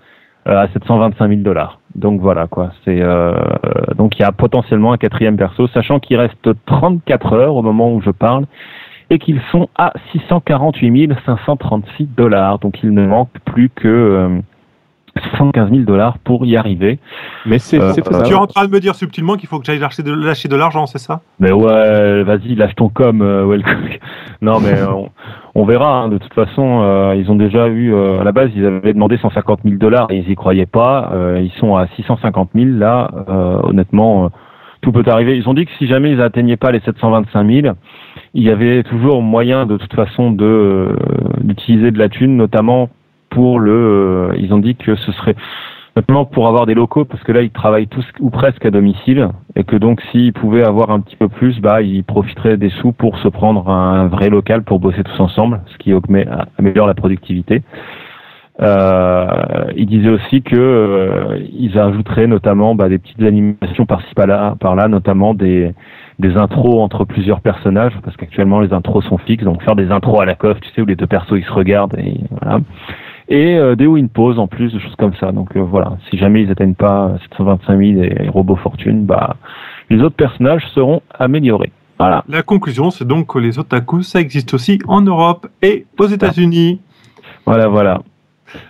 à 725 000 dollars. Donc voilà quoi. C'est euh, donc il y a potentiellement un quatrième perso, sachant qu'il reste 34 heures au moment où je parle et qu'ils sont à 648 536 dollars. Donc il ne manque plus que euh, 75 000 dollars pour y arriver. Mais c'est Euh. Tu es en train de me dire subtilement qu'il faut que j'aille lâcher de, lâcher de l'argent, c'est ça? Mais ouais, vas-y, lâche ton com, euh. Non, mais euh, on, on verra. hein. De toute façon, euh, ils ont déjà eu, euh, à la base, ils avaient demandé 150 000 dollars et ils y croyaient pas. Euh, ils sont à 650 000 là. Honnêtement, tout peut arriver. Ils ont dit que si jamais ils atteignaient pas les 725 000, il y avait toujours moyen, de toute façon, de d'utiliser de la thune, notamment pour le. ils ont dit que ce serait Notamment pour avoir des locaux, parce que là, ils travaillent tous ou presque à domicile, et que donc s'ils pouvaient avoir un petit peu plus, bah, ils profiteraient des sous pour se prendre un vrai local pour bosser tous ensemble, ce qui améliore la productivité. Euh, ils disaient aussi que euh, ils ajouteraient notamment bah, des petites animations par-ci par-là, par-là, notamment des des intros entre plusieurs personnages, parce qu'actuellement les intros sont fixes, donc faire des intros à la coff, tu sais, où les deux persos ils se regardent et voilà et euh, des win pause en plus, des choses comme ça. Donc euh, voilà, si jamais ils atteignent pas 725 000 et robots fortune, bah les autres personnages seront améliorés. Voilà. La conclusion, c'est donc que les otakus, ça existe aussi en Europe et aux États-Unis. Voilà, voilà.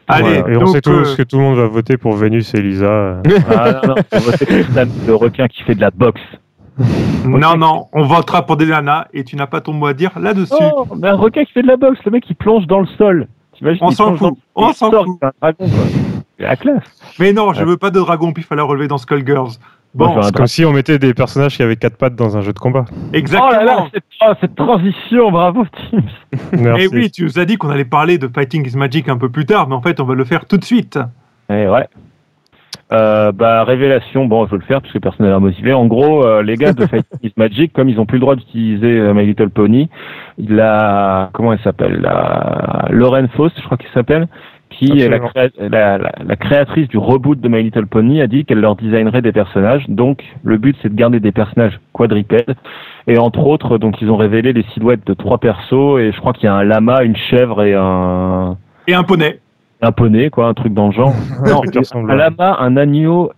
Allez, Voilà. Et on sait tous euh, que tout le monde va voter pour Vénus et Lisa. euh. Ah, non, non, le requin qui fait de la boxe. non, non, on votera pour des nanas et tu n'as pas ton mot à dire là-dessus. Oh, mais un requin qui fait de la boxe, le mec il plonge dans le sol. On il s'en fout, on il s'en fout. c'est un dragon, quoi. C'est la classe. Mais non, je veux pas de dragon pif à la relever dans Skullgirls. Bon, un Comme si on mettait des personnages qui avaient quatre pattes dans un jeu de combat. exactement. Oh là là, cette, oh, cette transition, bravo Teams. Merci. Et oui, tu nous as dit qu'on allait parler de Fighting is Magic un peu plus tard, mais en fait, on va le faire tout de suite. Eh ouais. Euh, bah révélation, bon je vais le faire parce que personne n'a l'air motivé. En gros, euh, les gars de Fighting is Magic, comme ils ont plus le droit d'utiliser euh, My Little Pony, il a comment elle s'appelle, la Lauren Faust, je crois qu'il s'appelle, qui est la, créa- la, la- la créatrice du reboot de My Little Pony, a dit qu'elle leur designerait des personnages. Donc le but c'est de garder des personnages quadrupèdes. Et entre autres, donc ils ont révélé les silhouettes de trois persos et je crois qu'il y a un lama, une chèvre et un Et un poney. Un poney, quoi, un truc dans le genre. non, un lama, un agneau,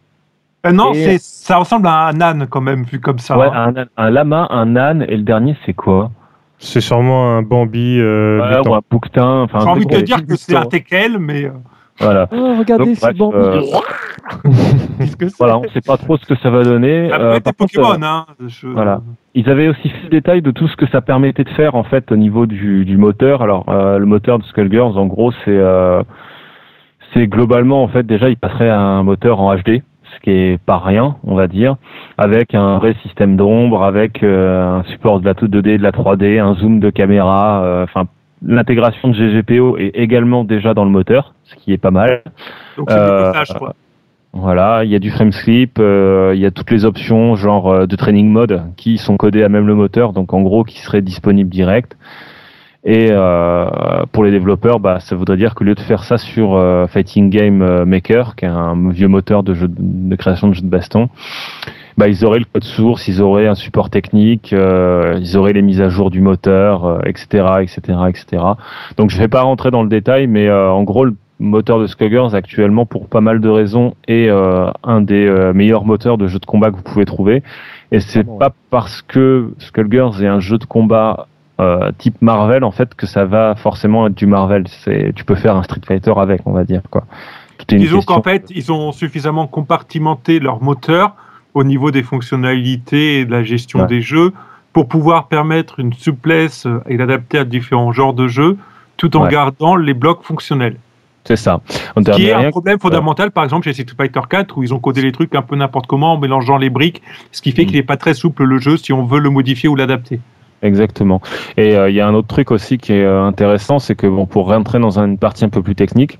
Euh, non, Et- c'est, ça ressemble à un âne quand même, vu comme ça. ouais, hein. un, lama, un âne, et le dernier, c'est quoi? C'est sûrement un Bambi. euh, ou un bouquetin. J'ai envie de te dire que c'est un teckel, mais euh, Voilà. Oh, regardez, Donc, c'est bref, bon. euh, Qu'est-ce que c'est? Voilà, on sait pas trop ce que ça va donner. ça peut Euh, être des contre, Pokémon. euh, Hein. Je- voilà. Ils avaient aussi fait le détail de tout ce que ça permettait de faire en fait au niveau du, du moteur. Alors euh, le moteur de Skullgirls, en gros, c'est euh, c'est globalement en fait déjà il passerait à un moteur en HD, ce qui est pas rien, on va dire, avec un vrai système d'ombre, avec euh, un support de la 2D, de la 3D, un zoom de caméra, euh, enfin l'intégration de GGPO est également déjà dans le moteur, ce qui est pas mal. Donc c'est Euh, quoi. Voilà, il y a du frame slip, euh, il y a toutes les options genre de training mode qui sont codées à même le moteur, donc en gros qui seraient disponibles direct. Et euh, pour les développeurs, bah, ça voudrait dire qu'au lieu de faire ça sur euh, Fighting Game euh, Maker, qui est un vieux moteur de, jeu de, de création de jeux de baston, bah, ils auraient le code source, ils auraient un support technique, euh, ils auraient les mises à jour du moteur, euh, etc., etc., etc. Donc je vais pas rentrer dans le détail, mais euh, en gros, le moteur de Skullgirls actuellement pour pas mal de raisons est euh, un des meilleurs moteurs de jeux de combat que vous pouvez trouver. Et c'est pas parce que Skullgirls est un jeu de combat euh, type Marvel en fait que ça va forcément être du Marvel. C'est tu peux faire un Street Fighter avec, on va dire quoi. Tout est Disons qu'en fait, ils ont suffisamment compartimenté leur moteur au niveau des fonctionnalités et de la gestion Ouais. des jeux pour pouvoir permettre une souplesse euh, et l'adapter à différents genres de jeux tout en Ouais. gardant les blocs fonctionnels. c'est ça. On Ce qui est un problème fondamental, par exemple, chez Street Fighter 4, où ils ont codé les trucs un peu n'importe comment en mélangeant les briques, ce qui fait Mm. qu'il n'est pas très souple le jeu si on veut le modifier ou l'adapter. Exactement. Et euh, il y a un autre truc aussi qui est euh, intéressant, c'est que bon, pour rentrer dans une partie un peu plus technique,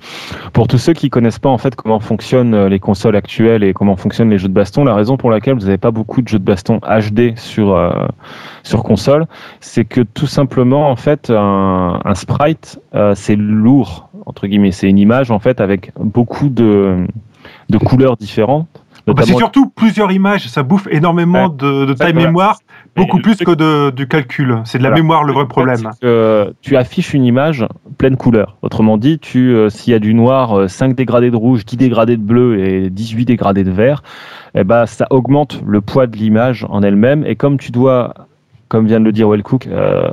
pour tous ceux qui connaissent pas en fait comment fonctionnent euh, les consoles actuelles et comment fonctionnent les jeux de baston, la raison pour laquelle vous n'avez pas beaucoup de jeux de baston HD sur sur console, c'est que tout simplement en fait un, sprite c'est lourd entre guillemets, c'est une image en fait avec beaucoup de de couleurs différentes. Bah, c'est surtout plusieurs images, ça bouffe énormément de, de taille voilà. mémoire, beaucoup plus truc- que de, du calcul. C'est de la Voilà. mémoire le vrai problème. que tu affiches une image pleine couleur. Autrement dit, tu euh, s'il y a du noir, euh, 5 dégradés de rouge, 10 dégradés de bleu et 18 dégradés de vert, eh ben, ça augmente le poids de l'image en elle-même. Et comme tu dois, comme vient de le dire Wellcook, euh,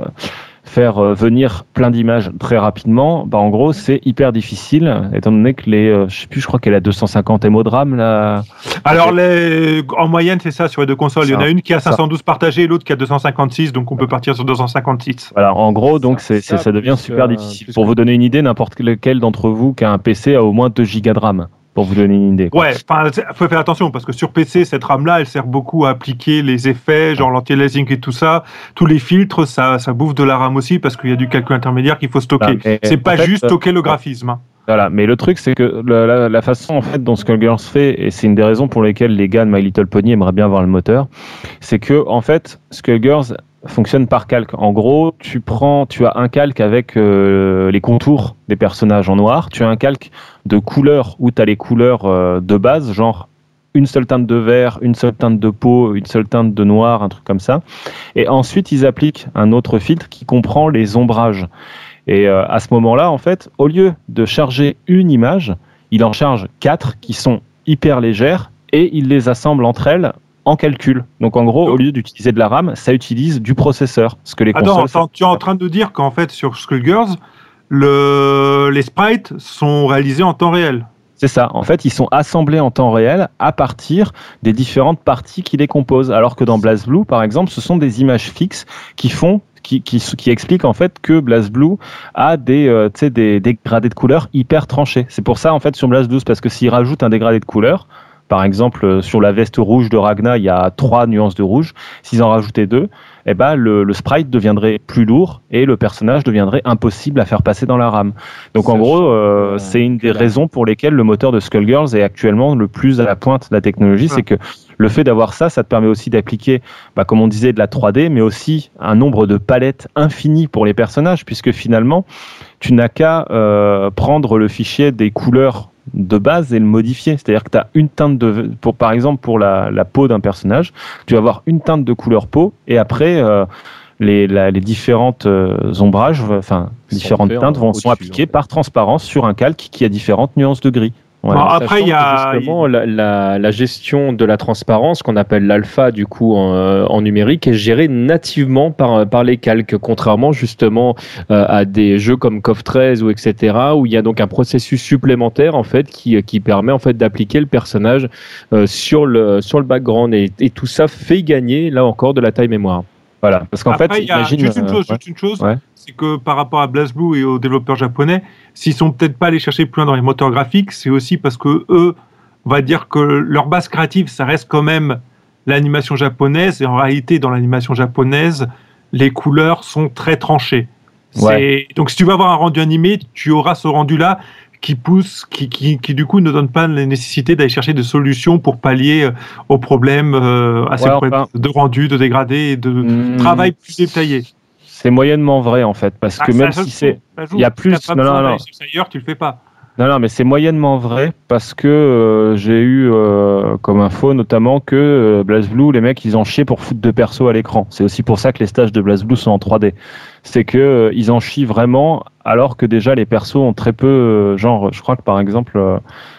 faire euh, venir plein d'images très rapidement, bah en gros c'est hyper difficile étant donné que les, euh, je sais plus, je crois qu'elle a 250 MO de RAM là. Alors les, en moyenne c'est ça sur les deux consoles. Il y en a une qui a 512 partagées et l'autre qui a 256, donc on peut partir sur 256. Voilà, en gros donc c'est, ça, ça devient super difficile. Pour vous donner une idée, n'importe lequel d'entre vous qui a un PC a au moins 2 Go de RAM pour vous donner une idée. Ouais, enfin, faut faire attention parce que sur PC, cette RAM-là, elle sert beaucoup à appliquer les effets, genre l'anti-aliasing et tout ça. Tous les filtres, ça, ça bouffe de la RAM aussi parce qu'il y a du calcul intermédiaire qu'il faut stocker. Bah, c'est pas juste stocker le graphisme. Hein. Voilà, mais le truc c'est que la, la, façon en fait dont Skullgirls fait, et c'est une des raisons pour lesquelles les gars de My Little Pony aimeraient bien voir le moteur, c'est que en fait Skullgirls fonctionne par calque. En gros, tu prends, tu as un calque avec euh, les contours des personnages en noir, tu as un calque de couleurs où tu as les couleurs euh, de base, genre une seule teinte de vert, une seule teinte de peau, une seule teinte de noir, un truc comme ça. Et ensuite, ils appliquent un autre filtre qui comprend les ombrages. Et euh, à ce moment-là, en fait, au lieu de charger une image, il en charge quatre qui sont hyper légères et il les assemble entre elles en calcul. Donc en gros, au lieu d'utiliser de la RAM, ça utilise du processeur. Ce que les consoles. Attends, tu es en train de dire qu'en fait sur Skullgirls, le... les sprites sont réalisés en temps réel. C'est ça. En fait, ils sont assemblés en temps réel à partir des différentes parties qui les composent. Alors que dans BlazBlue, par exemple, ce sont des images fixes qui font qui, qui, qui explique en fait que BlazBlue a des, euh, des dégradés de couleurs hyper tranchés. C'est pour ça en fait sur BlazBlue, parce que s'il rajoute un dégradé de couleur, par exemple, euh, sur la veste rouge de Ragna, il y a trois nuances de rouge. S'ils en rajoutaient deux, eh ben, le, sprite deviendrait plus lourd et le personnage deviendrait impossible à faire passer dans la RAM. Donc en gros, euh, c'est une des raisons pour lesquelles le moteur de Skullgirls est actuellement le plus à la pointe de la technologie, c'est que le fait d'avoir ça, ça te permet aussi d'appliquer, bah, comme on disait, de la 3D, mais aussi un nombre de palettes infinies pour les personnages, puisque finalement, tu n'as qu'à euh, prendre le fichier des couleurs de base et le modifier. C'est-à-dire que tu as une teinte de, pour, par exemple, pour la, peau d'un personnage, tu vas avoir une teinte de couleur peau et après, euh, les, les, différentes euh, ombrages, enfin, différentes teintes vont, sont appliquées par transparence sur un calque qui a différentes nuances de gris après, il y a justement la, la, gestion de la transparence qu'on appelle l'alpha du coup en, numérique est gérée nativement par par les calques, contrairement justement euh, à des jeux comme CoF 13 ou etc où il y a donc un processus supplémentaire en fait qui qui permet en fait d'appliquer le personnage euh, sur le sur le background et, et tout ça fait gagner là encore de la taille mémoire. Voilà, parce qu'en fait, il y a juste une chose, juste une chose c'est que par rapport à BlazBlue et aux développeurs japonais, s'ils sont peut-être pas allés chercher plus loin dans les moteurs graphiques, c'est aussi parce que eux, on va dire que leur base créative, ça reste quand même l'animation japonaise, et en réalité, dans l'animation japonaise, les couleurs sont très tranchées. Donc, si tu veux avoir un rendu animé, tu auras ce rendu-là qui pousse, qui, qui, qui, du coup ne donne pas la nécessité d'aller chercher des solutions pour pallier euh, aux problèmes, euh, à ces problèmes de rendu, de dégradé et de hmm. travail plus détaillé. C'est moyennement vrai en fait, parce bah, que même si c'est, il y a plus, non, non, non. ailleurs, tu le fais pas. Non, non, mais c'est moyennement vrai parce que euh, j'ai eu comme info notamment que euh, BlazBlue, les mecs, ils en chient pour foutre de perso à l'écran. C'est aussi pour ça que les stages de BlazBlue sont en 3D. C'est que ils en chient vraiment alors que déjà les persos ont très peu, euh, genre, je crois que par exemple, euh,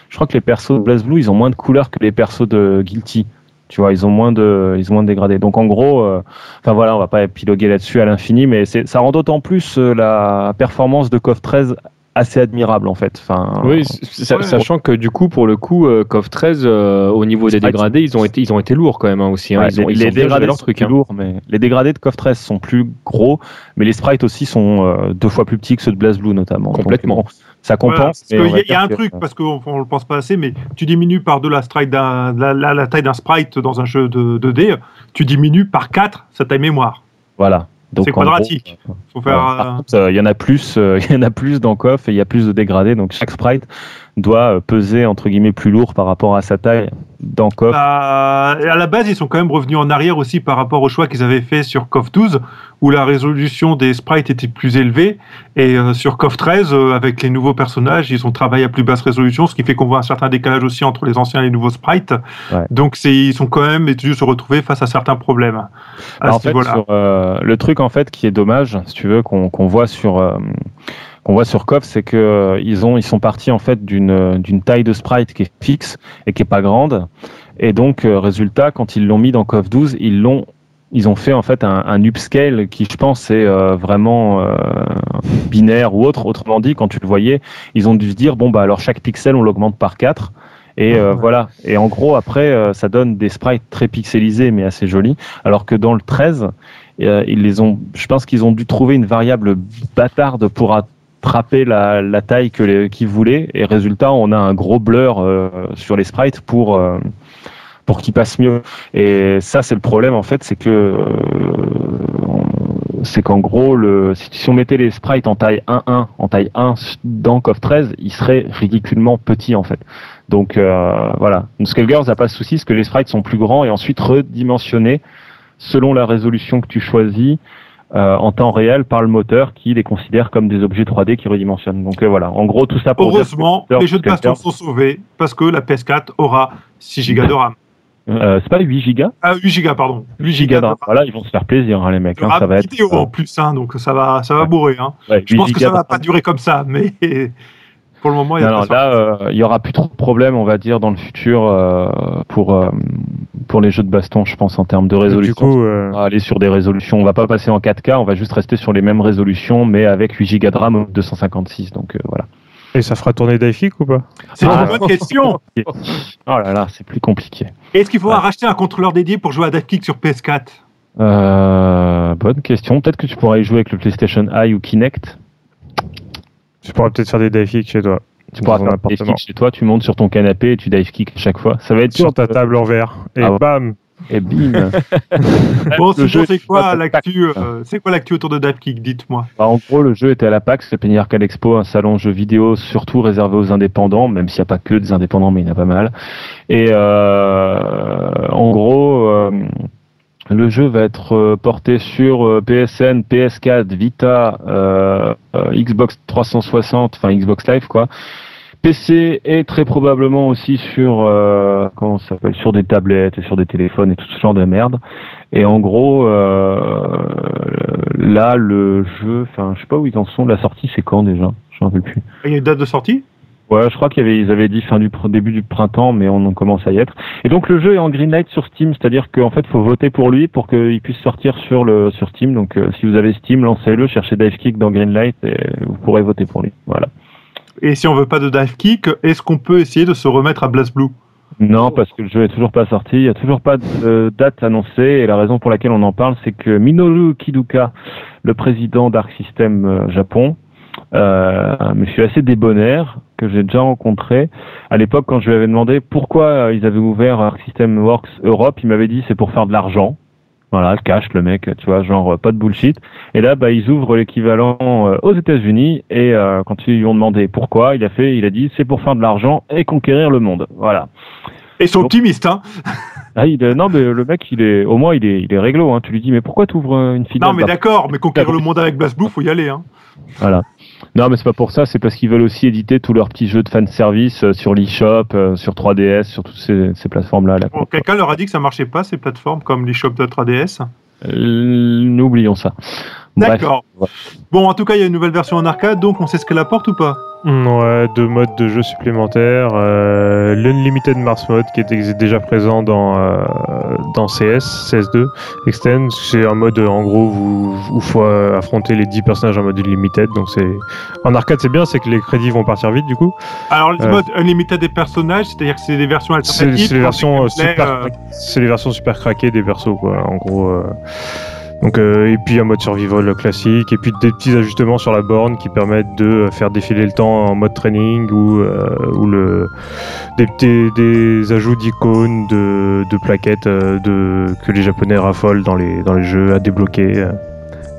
je crois que les persos de Blue, ils ont moins de couleurs que les persos de Guilty. Tu vois, ils ont moins de, ils ont moins de dégradés. Donc en gros, euh, enfin voilà, on va pas épiloguer là-dessus à l'infini, mais ça rend d'autant plus la performance de KOF 13 assez admirable en fait. Enfin, oui, sachant que du coup, pour le coup, euh, 13, euh, au niveau des dégradés, ils ont été, ils ont été lourds quand même hein, aussi. Hein. ils ont, les, dégradés leur truc, hein. lourds, mais les dégradés de KOF 13 sont plus gros, mais les sprites aussi sont euh, deux fois plus petits que ceux de BlazBlue notamment. Complètement. ça compense. Il y, a un truc, parce qu'on ne le pense pas assez, mais tu diminues par deux la, la, la, taille d'un sprite dans un jeu de 2D, tu diminues par 4 sa taille mémoire. Voilà. C'est quadratique. Faut faire. Euh, il y en a plus, euh, il y en a plus dans KOF et il y a plus de dégradés. Donc chaque sprite doit euh, peser entre guillemets plus lourd par rapport à sa taille dans KOF. Bah, à la base, ils sont quand même revenus en arrière aussi par rapport au choix qu'ils avaient fait sur KOF 12, où la résolution des sprites était plus élevée. Et euh, sur KOF 13, euh, avec les nouveaux personnages, ils ont travaillé à plus basse résolution, ce qui fait qu'on voit un certain décalage aussi entre les anciens et les nouveaux sprites. Donc ils sont quand même dû se retrouver face à certains problèmes. en fait, le truc en fait qui est dommage, si tu veux, qu'on voit sur qu'on voit sur KOF, c'est que euh, ils ont ils sont partis en fait d'une d'une taille de sprite qui est fixe et qui est pas grande. Et donc euh, résultat, quand ils l'ont mis dans KOF 12, ils l'ont ils ont fait en fait un, un upscale qui, je pense, est euh, vraiment euh, binaire ou autre. Autrement dit, quand tu le voyais, ils ont dû se dire bon bah alors chaque pixel on l'augmente par 4 et euh, voilà. Et en gros après euh, ça donne des sprites très pixelisés mais assez jolis. Alors que dans le 13, euh, ils les ont, je pense qu'ils ont dû trouver une variable bâtarde pour attraper la, la taille que qu'ils voulaient. Et résultat, on a un gros blur euh, sur les sprites pour euh, pour qu'ils passent mieux. Et ça, c'est le problème en fait, c'est que euh, c'est qu'en gros, le, si, on mettait les sprites en taille 1-1, en taille 1 dans CoF 13, ils seraient ridiculement petits en fait. Donc euh, voilà. Skullgirls n'a pas de souci, parce que les sprites sont plus grands et ensuite redimensionnés selon la résolution que tu choisis euh, en temps réel par le moteur qui les considère comme des objets 3D qui redimensionnent. Donc euh, voilà, en gros tout ça pour Heureusement, les jeux de baston sont sauvés parce que la PS4 aura 6 Go de RAM. Euh, c'est pas 8 gigas? Ah, 8 Go, pardon. 8 gigas de RAM. Voilà, ils vont se faire plaisir hein, les mecs. hein, ça va être. vidéo en plus, hein, donc ça va, ça va bourrer. Hein. ouais, Je 8 pense que gigas ça va pas durer comme ça, mais pour le moment, il y a Non, là, euh, il y aura plus trop de problèmes, on va dire, dans le futur euh, pour euh, pour les jeux de baston, je pense, en termes de Du résolution. coup, euh, On va aller sur des résolutions. On va pas passer en 4K, on va juste rester sur les mêmes résolutions, mais avec 8 Go de RAM ou 256. Donc euh, voilà. et ça fera tourner Dific ou pas? C'est Ah. une bonne question. Oh là là, c'est plus compliqué. Est-ce qu'il faudra racheter un contrôleur dédié pour jouer à Kick sur PS4 Euh, bonne question. Peut-être que tu pourrais y jouer avec le PlayStation Eye ou Kinect. Tu pourras peut-être faire des Dific chez toi. Tu pourras faire des dive appartement. kick chez toi, tu montes sur ton canapé et tu dive kick à chaque fois. Ça va être Sur ta table en verre. Et Ah bam Et bim. Bon, jeu, c'est quoi l'actu euh, C'est quoi l'actu autour de Dive Kick Dites-moi. Bah, en gros, le jeu était à la PAX, le Penny Arcade Expo, un salon jeux vidéo surtout réservé aux indépendants, même s'il n'y a pas que des indépendants, mais il y en a pas mal. Et euh, en gros, euh, le jeu va être euh, porté sur euh, PSN, PS4, Vita, euh, Xbox 360, enfin Xbox Live quoi. PC et très probablement aussi sur euh, comment s'appelle sur des tablettes et sur des téléphones et tout ce genre de merde. Et en gros, là, le jeu, enfin, je sais pas où ils en sont. La sortie, c'est quand déjà? Je m'en rappelle plus. Il y a une date de sortie? Ouais, je crois qu'ils avaient, dit fin du début du printemps, mais on en commence à y être. Et donc le jeu est en greenlight sur Steam, c'est-à-dire qu'en fait, faut voter pour lui pour qu'il puisse sortir sur le sur Steam. Donc euh, si vous avez Steam, lancez-le, cherchez Dive Kick dans greenlight et vous pourrez voter pour lui. Voilà. Et si on veut pas de Dive Kick, est-ce qu'on peut essayer de se remettre à BlazBlue? Non, parce que le jeu est toujours pas sorti, il y a toujours pas de date annoncée, et la raison pour laquelle on en parle, c'est que Minoru Kiduka, le président d'Arc System euh, Japon, euh, monsieur assez débonnaire que j'ai déjà rencontré. À l'époque, quand je lui avais demandé pourquoi euh, ils avaient ouvert Arc System Works Europe, il m'avait dit c'est pour faire de l'argent. Voilà, cash le mec, tu vois, genre euh, pas de bullshit. Et là, bah, ils ouvrent l'équivalent euh, aux États-Unis et euh, quand ils lui ont demandé pourquoi, il a fait, il a dit c'est pour faire de l'argent et conquérir le monde. Voilà. Et sont optimistes, hein Ah, il est- non, mais le mec, il est, au moins, il est, il est réglo. Hein. Tu lui dis, mais pourquoi tu ouvres une filiale Non, mais d'accord, mais conquérir le monde avec BlazBlue, faut y aller, hein Voilà. Non, mais c'est pas pour ça. C'est parce qu'ils veulent aussi éditer tous leurs petits jeux de fanservice euh, sur l'eShop, euh, sur 3DS, sur toutes ces, ces plateformes-là. là. Bon, Quelqu'un leur a dit que ça marchait pas, ces plateformes comme l'eShop de 3DS Euh, N'oublions ça. D'accord. Ouais. Bon, en tout cas, il y a une nouvelle version en arcade, donc on sait ce qu'elle apporte ou pas Ouais, deux modes de jeu supplémentaires. Euh, L'Unlimited Mars Mode qui était déjà présent dans, euh, dans CS, CS2 Extend. C'est un mode, en gros, où il faut euh, affronter les 10 personnages en mode Unlimited. Donc c'est En arcade, c'est bien, c'est que les crédits vont partir vite du coup. Alors, le Euh. mode Unlimited des personnages, c'est-à-dire que c'est des versions alternatives. c'est les versions euh, super, euh, c'est les versions super craquées des persos quoi. En gros. Euh. Euh, et puis un mode survival classique et puis des petits ajustements sur la borne qui permettent de faire défiler le temps en mode training ou euh, des ajouts d'icônes de, plaquettes euh, que les japonais raffolent dans les jeux à débloquer.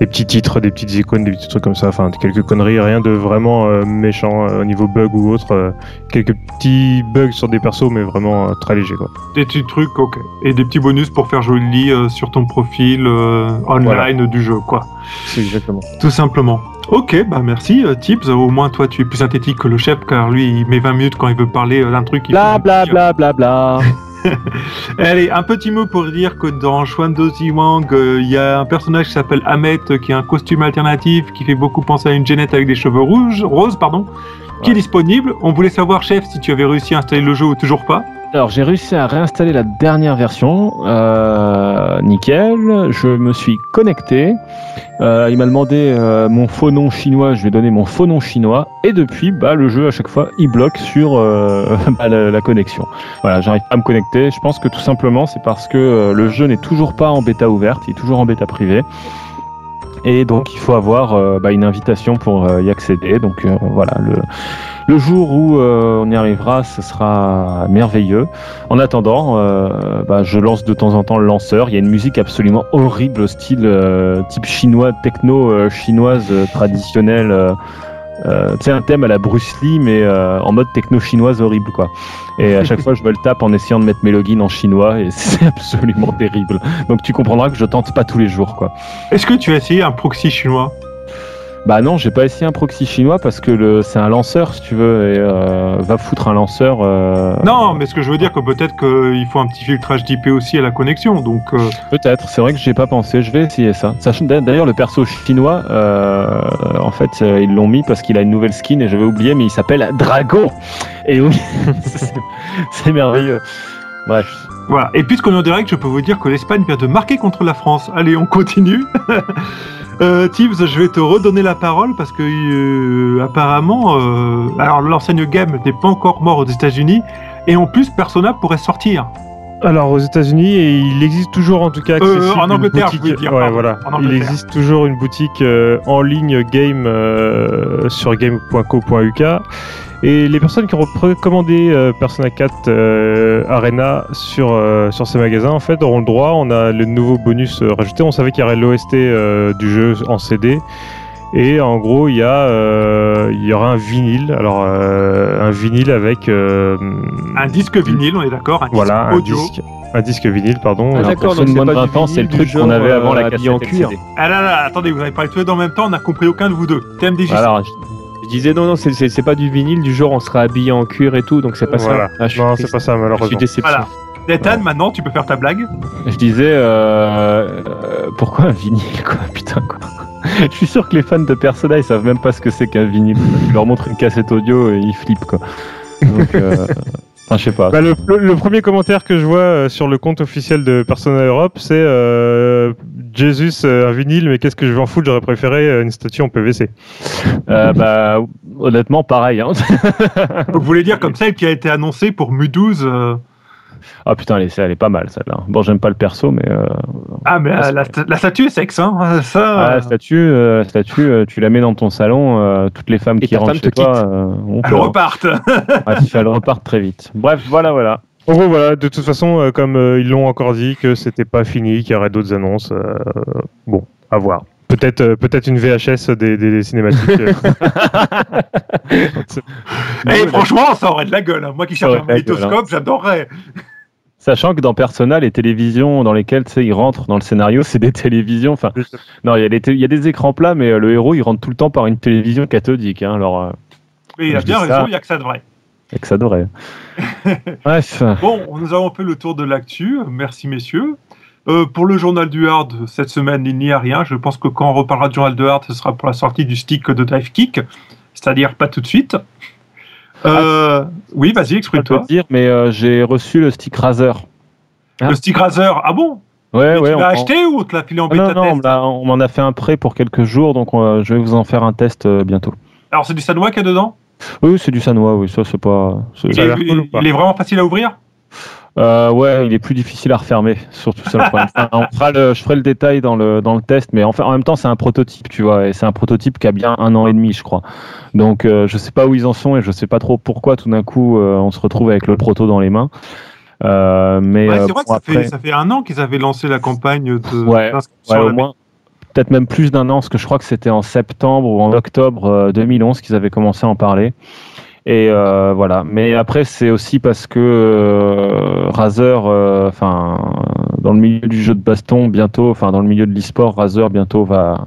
Des petits titres, des petites icônes, des petits trucs comme ça, enfin quelques conneries, rien de vraiment euh, méchant euh, au niveau bug ou autre. euh, quelques petits bugs sur des persos, mais vraiment euh, très léger quoi. Des petits trucs, ok. Et des petits bonus pour faire joli euh, sur ton profil euh, online du jeu, quoi. C'est exactement. Tout simplement. Ok, bah merci euh, Tips. Au moins toi tu es plus synthétique que le chef car lui il met 20 minutes quand il veut parler d'un truc. il Bla bla un bla bla bla. Allez, un petit mot pour dire que dans Shwando Ziwang, euh, il y a un personnage qui s'appelle Ahmet euh, qui a un costume alternatif qui fait beaucoup penser à une Jeannette avec des cheveux rouges, roses, pardon, qui est disponible. On voulait savoir chef si tu avais réussi à installer le jeu ou toujours pas. Alors j'ai réussi à réinstaller la dernière version, euh, nickel. Je me suis connecté. Euh, il m'a demandé euh, mon faux nom chinois, je lui ai donné mon faux nom chinois. Et depuis, bah, le jeu à chaque fois, il bloque sur euh, bah, la, connexion. Voilà, j'arrive pas à me connecter. Je pense que tout simplement c'est parce que le jeu n'est toujours pas en bêta ouverte, il est toujours en bêta privée. Et donc il faut avoir euh, bah, une invitation pour euh, y accéder. Donc euh, voilà, le, le jour où on y arrivera, ce sera merveilleux. En attendant, bah, je lance de temps en temps le lanceur. Il y a une musique absolument horrible, style type chinois, techno chinoise traditionnelle. Euh, tu sais, un thème à la Bruce Lee, mais euh, en mode techno chinoise horrible, quoi. Et à chaque fois, je me le tape en essayant de mettre mes logins en chinois, et c'est absolument terrible. Donc tu comprendras que je tente pas tous les jours, quoi. Est-ce que tu as essayé un proxy chinois? Bah non, j'ai pas essayé un proxy chinois parce que le, c'est un lanceur, si tu veux, et euh, va foutre un lanceur. euh, Non, mais ce que je veux dire, que peut-être qu'il faut un petit filtrage d'IP aussi à la connexion. Donc, euh, Peut-être, c'est vrai que j'ai pas pensé, je vais essayer ça. Sachant d'ailleurs le perso chinois, euh, en fait, euh, ils l'ont mis parce qu'il a une nouvelle skin et j'avais oublié, mais il s'appelle Dragon. Et oui, c'est- c'est merveilleux. Bref, voilà. Et puisqu'on est en direct, je peux vous dire que l'Espagne vient de marquer contre la France. Allez, on continue. Euh, Tibbs, je vais te redonner la parole parce que euh, apparemment, euh, alors l'enseigne game n'est pas encore mort aux États-Unis et en plus Persona pourrait sortir. Alors aux États-Unis, et il existe toujours en tout cas accessible Euh, en Angleterre, boutique- dire, Ouais, pardon, voilà. en Il existe toujours une boutique euh, en ligne game euh, sur game.co.uk. Et les personnes qui ont précommandé euh, Persona 4 euh, Arena sur, euh, sur ces magasins, en fait, auront le droit. On a le nouveau bonus euh, rajouté. On savait qu'il y aurait l'OST euh, du jeu en CD. Et en gros, il y, a, euh, il y aura un vinyle. Alors, euh, un vinyle avec. euh, Un disque vinyle, on est d'accord, un voilà, disque un audio. disque, un disque vinyle, pardon. Ah, d'accord, donc moins de pas 20 du ans, c'est le truc qu'on avait avant la cassette en cuir. Ah là là, attendez, vous avez parlé tous les deux en même temps, on n'a compris aucun de vous deux. TMDJ. alors je, disais non, non, c'est- pas du vinyle, du genre on sera habillé en cuir et tout, donc c'est pas Voilà. ça. Ah, je suis Non, c'est pas ça, Je suis malheureusement. déception. Voilà. Nathan, maintenant tu peux faire ta blague. Je disais, euh, euh, pourquoi un vinyle, quoi, putain, quoi. Je suis sûr que les fans de Persona, ils savent même pas ce que c'est qu'un vinyle. Tu leur montres une cassette audio et ils flippent, quoi. Donc, euh, enfin, je sais pas. Bah, le, le- le premier commentaire que je vois euh, sur le compte officiel de Persona Europe, c'est euh, Jesus, euh, un vinyle, mais qu'est-ce que je vais en foutre J'aurais préféré euh, une statue en PVC. Euh, bah, honnêtement, pareil, hein. Vous voulez dire comme celle qui a été annoncée pour Mu12 euh, Ah putain, elle est, elle est pas mal, celle-là. Bon, j'aime pas le perso, mais, euh, Ah mais euh, la, la statue est sexe, hein. Ça. ah, la statue, euh, statue, euh, tu la mets dans ton salon, euh, toutes les femmes Et qui ta rentrent femme chez te toi, quitte. euh, ont Elle peur. reparte. Bref, elles repartent très vite. Bref, voilà, voilà. En gros, voilà, de toute façon, euh, comme euh, ils l'ont encore dit, que c'était pas fini, qu'il y aurait d'autres annonces. euh, bon, à voir. Peut-être euh, peut-être une VHS des, des, des cinématiques. euh. Et franchement, ça aurait de la gueule. hein. Moi qui cherche un gueule, magnétoscope, j'adorerais. Sachant que dans Persona, les télévisions dans lesquelles ils rentrent dans le scénario, c'est des télévisions. Enfin, non, il y, a des té- il y a des écrans plats, mais euh, le héros il rentre tout le temps par une télévision cathodique. Hein, alors, euh, Mais il a bien raison, il n'y a que ça de vrai. et que ça devrait. Bref, Bon, nous avons fait le tour de l'actu. Merci messieurs. Euh, pour le journal du hard, cette semaine, il n'y a rien. Je pense que quand on reparlera du journal du hard, ce sera pour la sortie du stick de Dive Kick, c'est-à-dire pas tout de suite. Euh, oui, vas-y, je peux te exprime-toi. dire, mais euh, j'ai reçu le stick Razer. Le stick Razer, ah bon? Ouais, Mais ouais. Tu on- l'as acheté ou on te l'a filé en Ah non, bêta non, on test me l'a- on m'en a fait un prêt pour quelques jours, donc euh, je vais vous en faire un test bientôt. Alors c'est du Sanois qu'il y a dedans? Oui, c'est du Sanois, oui, ça c'est il est, pas il est vraiment facile à ouvrir? Euh, ouais, il est plus difficile à refermer, surtout ça le problème. Enfin, on fera le, je ferai le détail dans le, dans le test, mais en, fait, en même temps, c'est un prototype, tu vois, et c'est un prototype qui a bien un an et demi, je crois. Donc, euh, je sais pas où ils en sont et je sais pas trop pourquoi tout d'un coup euh, on se retrouve avec le proto dans les mains. Euh, mais Ouais, euh, C'est vrai que ça, après, fait, ça fait un an qu'ils avaient lancé la campagne de Ouais, au moins, peut-être même plus d'un an, parce que je crois que c'était en septembre ou en octobre euh, 2011 qu'ils avaient commencé à en parler. Et euh, voilà. Mais après, c'est aussi parce que euh, Razer, euh, enfin, dans le milieu du jeu de baston, bientôt, enfin, dans le milieu de l'e-sport, Razer bientôt va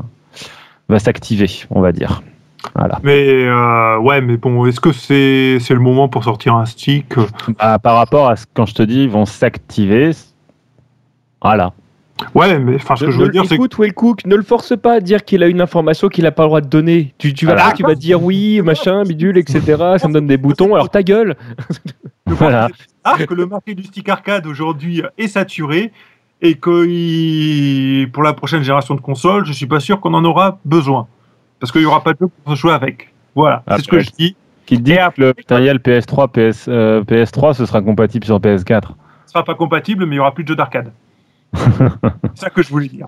va s'activer, on va dire. Voilà. Mais euh, ouais, mais bon, est-ce que c'est c'est le moment pour sortir un stick? Bah, par rapport à ce quand je te dis, ils vont s'activer. Voilà. Ouais, mais enfin, ce que je Ne- veux dire, c'est que écoute, Will Cook, ne le force pas à dire qu'il a une information qu'il n'a pas le droit de donner. Tu, tu vas, tu vas dire oui, machin, bidule, etc. Ça me donne des boutons. Alors ta gueule. Voilà. Ah, que le marché du stick arcade aujourd'hui est saturé et que il- pour la prochaine génération de consoles, je suis pas sûr qu'on en aura besoin. Parce qu'il y aura pas de jeu pour jouer avec. Voilà, c'est ce que Après, je dis. Qui dit Et que après- le matériel PS3, PS, euh, PS3, ce sera compatible sur PS4. Ce sera pas compatible, mais il y aura plus de jeux d'arcade. c'est ça que je voulais dire.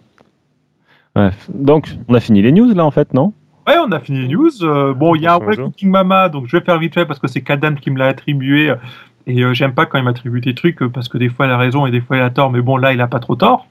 Bref. Donc, on a fini les news là en fait, non? Ouais, on a fini les news. Euh, bon, il y a un vrai. Cooking Mama, donc je vais faire vite fait parce que c'est Kadam qui me l'a attribué. euh, Et euh, j'aime pas quand il m'attribue des trucs parce que des fois il a raison et des fois il a tort, mais bon, là il a pas trop tort.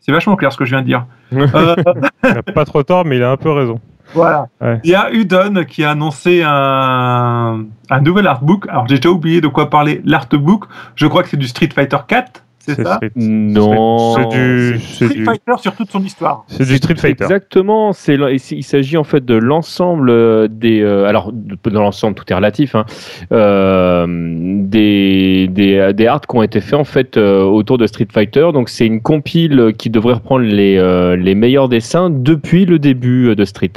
C'est vachement clair ce que je viens de dire. Euh, Il a pas trop tort, mais il a un peu raison. Voilà. Ouais. Il y a Udon qui a annoncé un, un nouvel artbook. Alors j'ai déjà oublié de quoi parler. L'artbook, je crois que c'est du Street Fighter 4, c'est ça Street- Non. C'est du, Street du, Fighter sur toute son histoire. c'est du Street Fighter. Exactement. C'est il s'agit en fait de l'ensemble euh, des. euh, alors dans l'ensemble, tout est relatif. Hein, euh, des des des arts qui ont été faits en fait euh, autour de Street Fighter. Donc c'est une compile qui devrait reprendre les euh, les meilleurs dessins depuis le début de Street.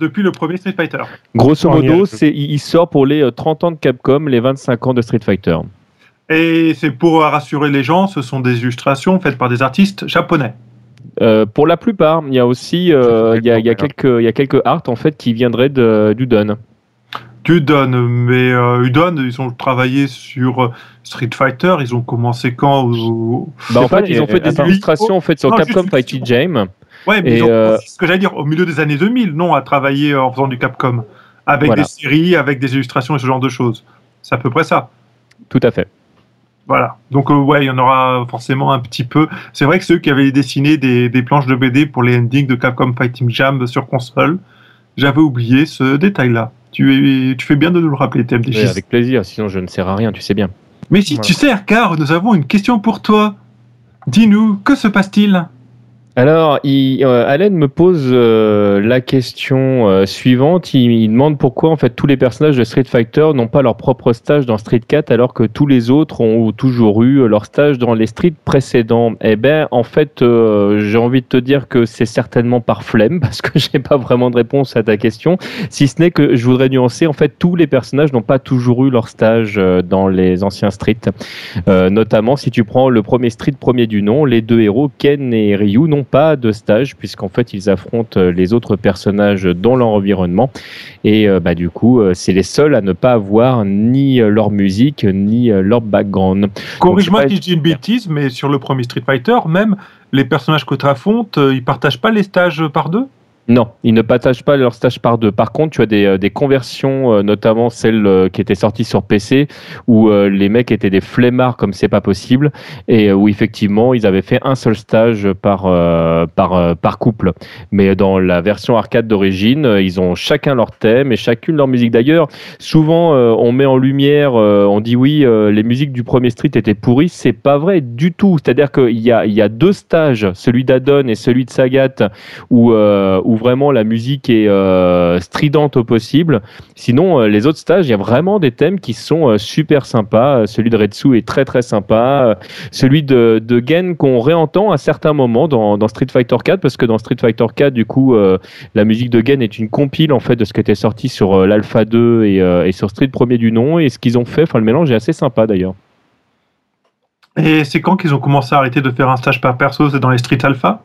Depuis le premier Street Fighter. Grosso modo, c'est il sort pour les euh, 30 ans de Capcom, les 25 ans de Street Fighter. Et c'est pour rassurer les gens, ce sont des illustrations faites par des artistes japonais. Euh, pour la plupart, il y a aussi euh, il y a, il y a quelques il y a quelques arts en fait qui viendraient de d'Udon. Udon, mais euh, Udon, ils ont travaillé sur euh, Street Fighter. Ils ont commencé quand au- Bah, en pas fait, ils ont fait des attends. illustrations en fait sur Non, Capcom Fighting Game. Ouais, mais ils ont euh, ce que j'allais dire, au milieu des années 2000, non, à travailler en faisant du Capcom. Avec Voilà. des séries, avec des illustrations et ce genre de choses. C'est à peu près ça. Tout à fait. Voilà. Donc, euh, ouais, il y en aura forcément un petit peu. C'est vrai que ceux qui avaient dessiné des, des planches de BD pour les endings de Capcom Fighting Jam sur console, j'avais oublié ce détail-là. Tu, es, tu fais bien de nous le rappeler, TMDJ. Oui, avec plaisir, sinon je ne sers à rien, tu sais bien. Mais si Ouais. tu sais, car nous avons une question pour toi. Dis-nous, que se passe-t-il? Alors, il, euh, Allen me pose euh, la question euh, suivante. Il, il demande pourquoi en fait tous les personnages de Street Fighter n'ont pas leur propre stage dans Street 4 alors que tous les autres ont toujours eu leur stage dans les Street précédents. Eh ben, en fait, euh, j'ai envie de te dire que c'est certainement par flemme parce que j'ai pas vraiment de réponse à ta question. Si ce n'est que je voudrais nuancer, en fait, tous les personnages n'ont pas toujours eu leur stage euh, dans les anciens Street. Euh, notamment, si tu prends le premier Street premier du nom, les deux héros, Ken et Ryu, n'ont pas de stage puisqu'en fait, ils affrontent euh, les autres personnages dans leur environnement. Et euh, bah, du coup, euh, c'est les seuls à ne pas avoir ni leur musique, ni leur background. Corrige-moi si je dis une bêtise, mais sur le premier Street Fighter, même les personnages que tu affrontes, ils partagent pas les stages par deux? Non, ils ne partagent pas leur stage par deux. Par contre, tu as des, euh, des conversions, euh, notamment celle euh, qui était sortie sur PC, où les mecs étaient des flemmards comme c'est pas possible, et où effectivement ils avaient fait un seul stage par, par, par couple. Mais dans la version arcade d'origine, ils ont chacun leur thème et chacune leur musique. D'ailleurs, souvent on met en lumière, on dit oui, les musiques du premier Street étaient pourries. C'est pas vrai du tout. C'est-à-dire qu'il y a, il y a deux stages, celui d'Adon et celui de Sagat, où, vraiment la musique est euh, stridente au possible. Sinon, euh, les autres stages, il y a vraiment des thèmes qui sont euh, super sympas. Celui de Retsu est très très sympa. Celui de, de Gen qu'on réentend à certains moments dans, Street Fighter 4, parce que dans Street Fighter 4, du coup, la musique de Gen est une compile en fait de ce qui était sorti sur l'Alpha 2 et, et sur Street premier du nom. Et ce qu'ils ont fait, enfin le mélange est assez sympa d'ailleurs. Et c'est quand qu'ils ont commencé à arrêter de faire un stage par perso? C'est dans les Street Alpha?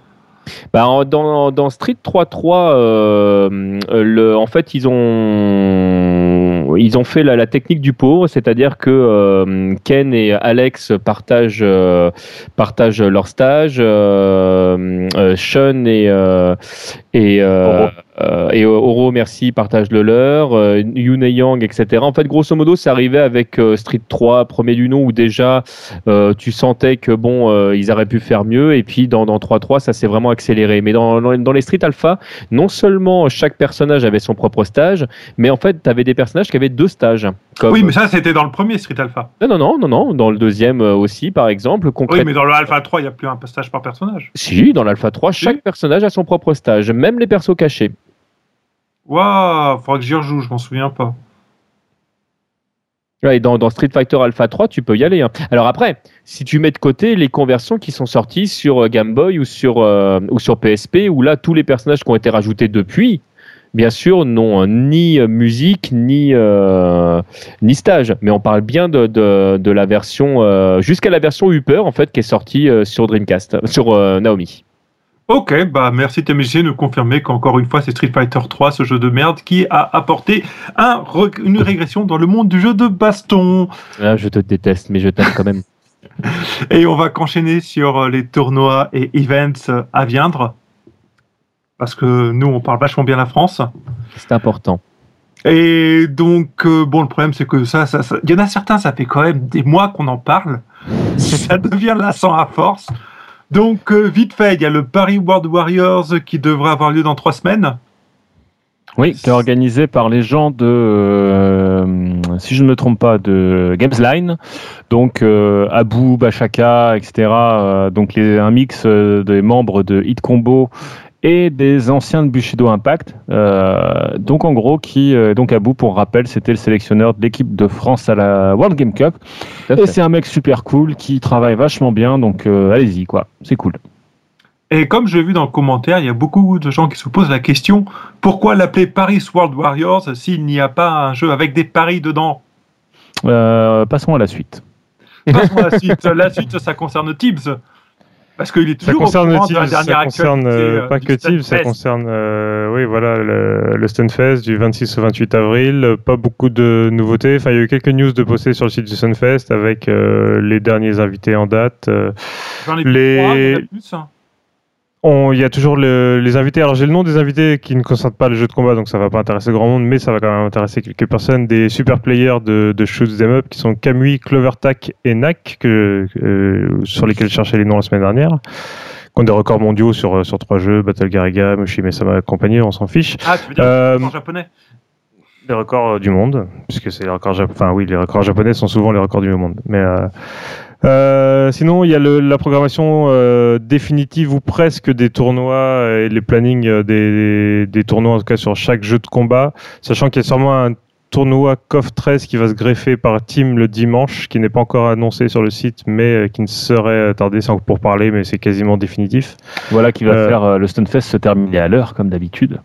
Bah, dans, dans Street 3.3, euh, le, en fait, ils ont, ils ont fait la, la technique du pauvre, c'est-à-dire que euh, Ken et Alex partagent, euh, partagent leur stage, euh, euh, Sean et, euh, et, euh, Oro. Euh, et Oro, merci, partagent le leur, euh, Yun et Yang, etc. En fait, grosso modo, c'est arrivé avec euh, Street 3, premier du nom, où déjà euh, tu sentais que bon, euh, ils auraient pu faire mieux, et puis dans, dans 3.3, ça s'est vraiment accéléré. Mais dans, dans, dans les Street Alpha, non seulement chaque personnage avait son propre stage, mais en fait, tu avais des personnages qui avaient deux stages. Comme... Oui, mais ça c'était dans le premier Street Alpha. Non, non, non, non, non, dans le deuxième euh, aussi, par exemple. Oui, Concrètement, mais dans le Alpha 3, il n'y a plus un stage par personnage. si, dans l'Alpha 3, chaque personnage a son propre stage, même les persos cachés. Waouh, faudra que j'y rejoue, je m'en souviens pas. Ouais, dans, Street Fighter Alpha 3, tu peux y aller. hein. Alors après, si tu mets de côté les conversions qui sont sorties sur euh, Game Boy ou sur, euh, ou sur PSP, où là, tous les personnages qui ont été rajoutés depuis, bien sûr, n'ont euh, ni musique, ni, ni stage. Mais on parle bien de, de, de la version, jusqu'à la version Upper, en fait, qui est sortie sur Dreamcast, sur Naomi. Ok, bah merci TMG de confirmer qu'encore une fois c'est Street Fighter 3, ce jeu de merde, qui a apporté un une régression dans le monde du jeu de baston. Là, je te déteste, mais je t'aime quand même. Et on va qu'enchaîner sur euh, les tournois et events euh, à viendre. Parce que nous, on parle vachement bien la France. C'est important. Et donc, euh, bon, le problème, c'est que ça, ça, ça- il y en a certains, ça fait quand même des mois qu'on en parle. ça devient lassant à force. Donc, euh, vite fait, il y a le Paris World Warriors qui devrait avoir lieu dans trois semaines. Oui, qui est organisé par les gens de, euh, si je ne me trompe pas, de Gamesline. Donc euh, Abu, Bachaka, etc. euh, donc un mix des membres de Hit Combo et des anciens de Bushido Impact. Euh, donc en gros, qui euh, donc Abu, pour rappel, c'était le sélectionneur de l'équipe de France à la World Game Cup. À Et c'est un mec super cool qui travaille vachement bien. Donc euh, allez-y, quoi. C'est cool. Et comme j'ai vu dans le commentaire, il y a beaucoup de gens qui se posent la question pourquoi l'appeler Paris World Warriors s'il n'y a pas un jeu avec des paris dedans? Euh, passons à la suite. Passons à la suite. La suite, ça concerne Tibbs. Parce qu'il est Ça toujours concerne au courant de la Tibbs, ça dernière concerne euh, pas que Tibbs, ça concerne euh, oui voilà le, le Stunfest du 26 au 28 avril. Pas beaucoup de nouveautés. Enfin, il y a eu quelques news de postées sur le site du Stunfest avec euh, les derniers invités en date. euh, J'en ai plus les- trois, plus. hein. On- Il y a toujours le- les invités. Alors j'ai le nom des invités qui ne concernent pas le jeu de combat, donc ça va pas intéresser grand monde, mais ça va quand même intéresser quelques personnes. Des super players de, de Shoot 'em Up qui sont Kamui, Clovertac et Nak, que, euh, sur lesquels je cherchais les noms la semaine dernière. Qui ont des records mondiaux sur, sur trois jeux, Battle Gariga, Mushime Sama et compagnie, on s'en fiche. Ah, tu veux dire Euh, en japonais? Les records euh, du monde, puisque c'est les records japonais. Enfin oui, les records japonais sont souvent les records du monde. Mais euh, euh, sinon, il y a le- la programmation euh, définitive ou presque des tournois et les plannings euh, des, des tournois, en tout cas sur chaque jeu de combat, sachant qu'il y a sûrement un tournoi COF 13 qui va se greffer par team le dimanche, qui n'est pas encore annoncé sur le site, mais euh, qui ne serait tardé sans pour parler, mais c'est quasiment définitif. Voilà qui va Euh, faire euh, le Stunfest se terminer à l'heure, comme d'habitude.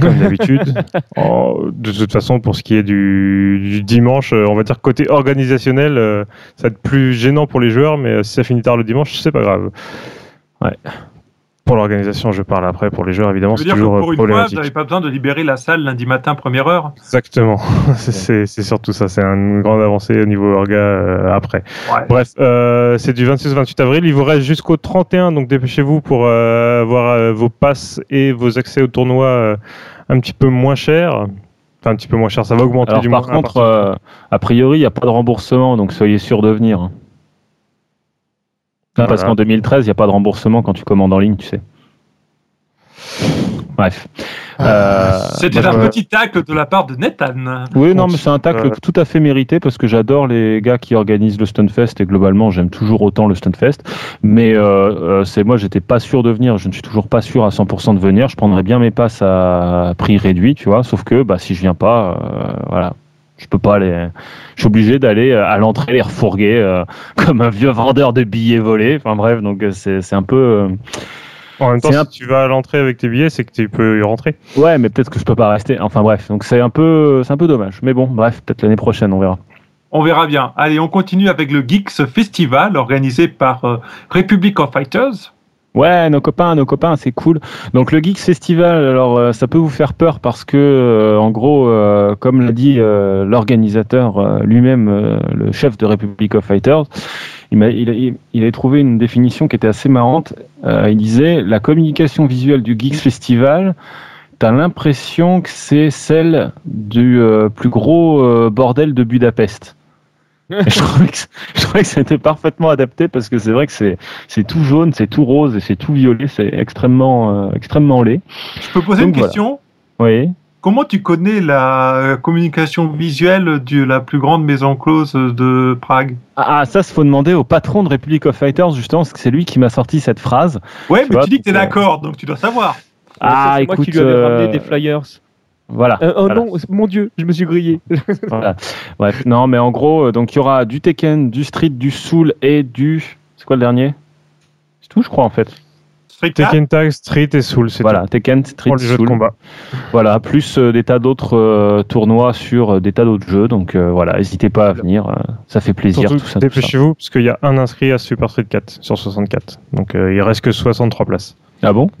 Comme d'habitude. Oh, de toute façon, pour ce qui est du, du dimanche, euh, on va dire côté organisationnel, euh, ça va être plus gênant pour les joueurs, mais euh, si ça finit tard le dimanche, c'est pas grave. Ouais. Pour l'organisation, je parle après. Pour les joueurs, évidemment, c'est dire que toujours euh, pour une fois, vous n'avez pas besoin de libérer la salle lundi matin, première heure? Exactement. C'est- surtout ça. C'est une grande avancée au niveau orga euh, après. Ouais. Bref, euh, c'est du 26 au 28 avril. Il vous reste jusqu'au 31, donc dépêchez-vous pour euh, avoir euh, vos passes et vos accès au tournoi euh, un petit peu moins chers. Enfin, un petit peu moins cher, ça va augmenter Alors du par moins. contre, euh, a priori, il n'y a pas de remboursement, donc soyez sûr de venir. Non, Parce Voilà. qu'en 2013, il n'y a pas de remboursement quand tu commandes en ligne, tu sais. Bref. Euh, C'était bah, un ouais. petit tacle de la part de Nathan. Oui, non, mais c'est un tacle Euh, tout à fait mérité parce que j'adore les gars qui organisent le Stunfest et globalement j'aime toujours autant le Stunfest. Mais euh, euh, c'est moi, j'étais pas sûr de venir. Je ne suis toujours pas sûr à 100% de venir. Je prendrais bien mes passes à prix réduit, tu vois. Sauf que bah, si je viens pas, euh, voilà. Je peux pas aller. Je suis obligé d'aller euh, à l'entrée les refourguer euh, comme un vieux vendeur de billets volés. Enfin bref, donc euh, c'est c'est un peu. euh, En même temps, un- si tu vas à l'entrée avec tes billets, c'est que tu peux y rentrer. Ouais, mais peut-être que je peux pas rester. Enfin bref, donc c'est un peu, c'est un peu dommage. Mais bon, bref, peut-être l'année prochaine, on verra. On verra bien. Allez, on continue avec le Geeks Festival organisé par euh, Republic of Fighters. Ouais, nos copains, nos copains, c'est cool. Donc le Geeks Festival, alors euh, ça peut vous faire peur parce que, euh, en gros, euh, comme l'a dit euh, l'organisateur euh, lui-même, euh, le chef de Republic of Fighters, il, m'a- il, a- il, avait trouvé une définition qui était assez marrante. Il disait la communication visuelle du Geeks Festival. T'as l'impression que c'est celle du plus gros bordel de Budapest. Je trouvais que, je trouvais que c'était parfaitement adapté parce que c'est vrai que c'est c'est tout jaune, c'est tout rose et c'est tout violet, c'est extrêmement euh, extrêmement laid. Je peux poser Donc une voilà. question? Oui. Comment tu connais la euh, communication visuelle de la plus grande maison close de Prague? Ah, ah, ça, il faut demander au patron de Republic of Fighters justement, parce que c'est lui qui m'a sorti cette phrase. Ouais, Tu mais vois, tu dis que tu es euh, d'accord, donc tu dois savoir. Ah, c'est moi qui écoute, lui avais euh, ramené des flyers. Voilà. Euh, oh Voilà. non, mon Dieu, je me suis grillé. Voilà. Bref, non, mais en gros, euh, donc il y aura du Tekken, du Street, du Soul et du. C'est quoi le dernier? C'est tout, je crois, en fait. Street Tekken Tag, Street et Soul, c'est Voilà, Tekken, Street, pour les jeux de Soul. combat. Voilà, plus euh, des tas d'autres euh, tournois sur euh, des tas d'autres jeux. Donc euh, voilà, n'hésitez pas à venir, euh, ça fait plaisir. Surtout, tout ça, dépêchez-vous, parce qu'il y a un inscrit à Super Street 4 sur 64. Donc euh, il reste que 63 places. Ah bon?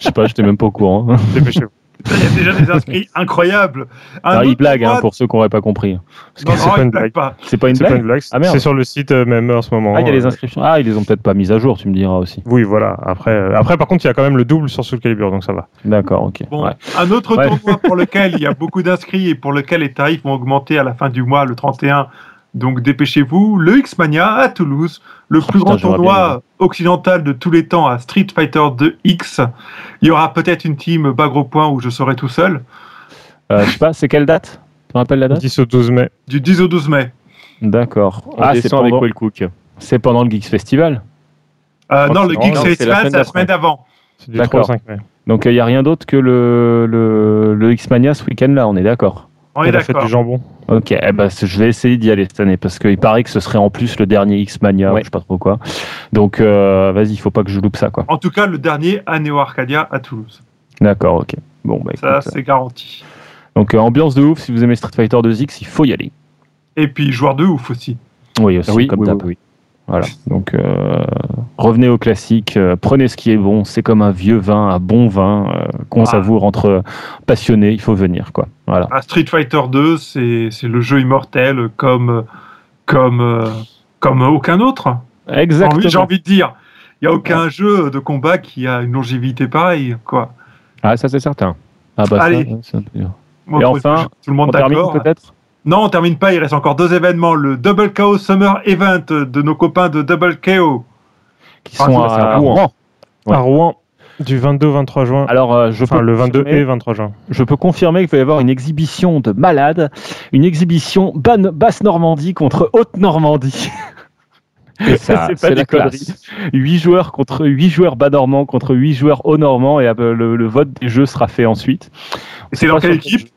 Je sais pas, j'étais même pas au courant. Dépêchez-vous. Il y a déjà des inscrits incroyables. Un Alors, il blague hein, pour ceux qui n'auraient pas compris. C'est pas une blague c'est pas une blague. une blague. Ah, c'est sur le site euh, même en ce moment. Ah, il y a les Euh, inscriptions. Ah, ils les ont peut-être pas mises à jour, tu me diras aussi. Oui, voilà. Après, euh, après, par contre, il y a quand même le double sur Soul Calibur, donc ça va. D'accord, ok. Bon, Ouais. un autre Ouais. tournoi pour lequel il y a beaucoup d'inscrits et pour lequel les tarifs vont augmenter à la fin du mois, le 31. Donc dépêchez-vous. Le X-Mania à Toulouse, le Oh, plus putain, grand tournoi occidental de tous les temps à Street Fighter 2X. Il y aura peut-être une team bas gros point où je serai tout seul. Euh, je sais pas, c'est quelle date? Tu te rappelles la date? 10 au 12 mai. Du 10 au 12 mai. D'accord. Ah, c'est descend avec pendant... Wellcook. c'est pendant le Geeks Festival. Euh, Oh, non, le Geeks non, Festival, c'est la semaine d'avant. C'est du 3 au D'accord. 5 mai. Donc il n'y a rien d'autre que le, le, le X-Mania ce week-end-là, on est d'accord On est la fête d'accord. du jambon. Ok, eh ben, je vais essayer d'y aller cette année parce qu'il paraît que ce serait en plus le dernier X-Mania, Ouais. ou je sais pas trop quoi. Donc euh, vas-y, il faut pas que je loupe ça quoi. En tout cas, le dernier à Neo Arcadia à Toulouse. D'accord, ok. Bon, bah Ça, c'est garanti. Donc euh, ambiance de ouf, si vous aimez Street Fighter 2X, il faut y aller. Et puis, joueur de ouf aussi. Oui, aussi, oui, comme oui, d'hab. oui, oui. Voilà. Donc euh, revenez au classique, euh, prenez ce qui est bon, c'est comme un vieux vin, un bon vin euh, qu'on Ah. savoure entre passionnés, il faut venir quoi. Voilà. Street Fighter 2, c'est le jeu immortel comme, comme, comme aucun autre. Exactement. j'ai envie de dire. Il n'y a aucun jeu de combat qui a une longévité pareille. Quoi. Ah, ça c'est certain. Ah bah Allez. Et enfin, tout le monde d'accord. peut-être? Non, on termine pas. Il reste encore deux événements. Le Double KO Summer Event de nos copains de Double KO. Qui Ah, sont c'est à à Rouen. Rouen. Ouais. À Rouen, du 22 au 23 juin. Alors, euh, je, Enfin, peux le 22 confirmer, et 23 juin. je peux confirmer qu'il va y avoir une exhibition de malades, une exhibition ban- Basse-Normandie contre Haute-Normandie. Et ça, C'est pas des la classe. conneries. 8 joueurs contre 8 joueurs bas-normands contre 8 joueurs haut-normands et euh, le, le vote des jeux sera fait ensuite. Et c'est dans quelle équipe?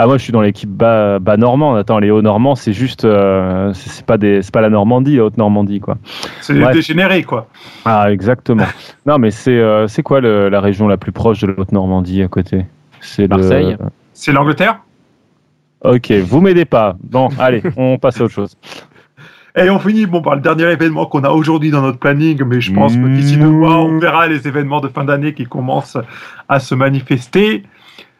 Ah moi je suis dans l'équipe bas, bas normand. Attends les hauts normands c'est juste euh, c'est pas des c'est pas la Normandie la haute Normandie quoi. C'est Ouais. dégénéré, quoi. Ah exactement. non mais c'est euh, c'est quoi le- la région la plus proche de la haute Normandie à côté? C'est le- Marseille. C'est l'Angleterre? Ok vous m'aidez pas. Bon allez on passe à autre chose. Et on finit bon, par le dernier événement qu'on a aujourd'hui dans notre planning, mais je pense que d'ici deux mois, on verra les événements de fin d'année qui commencent à se manifester.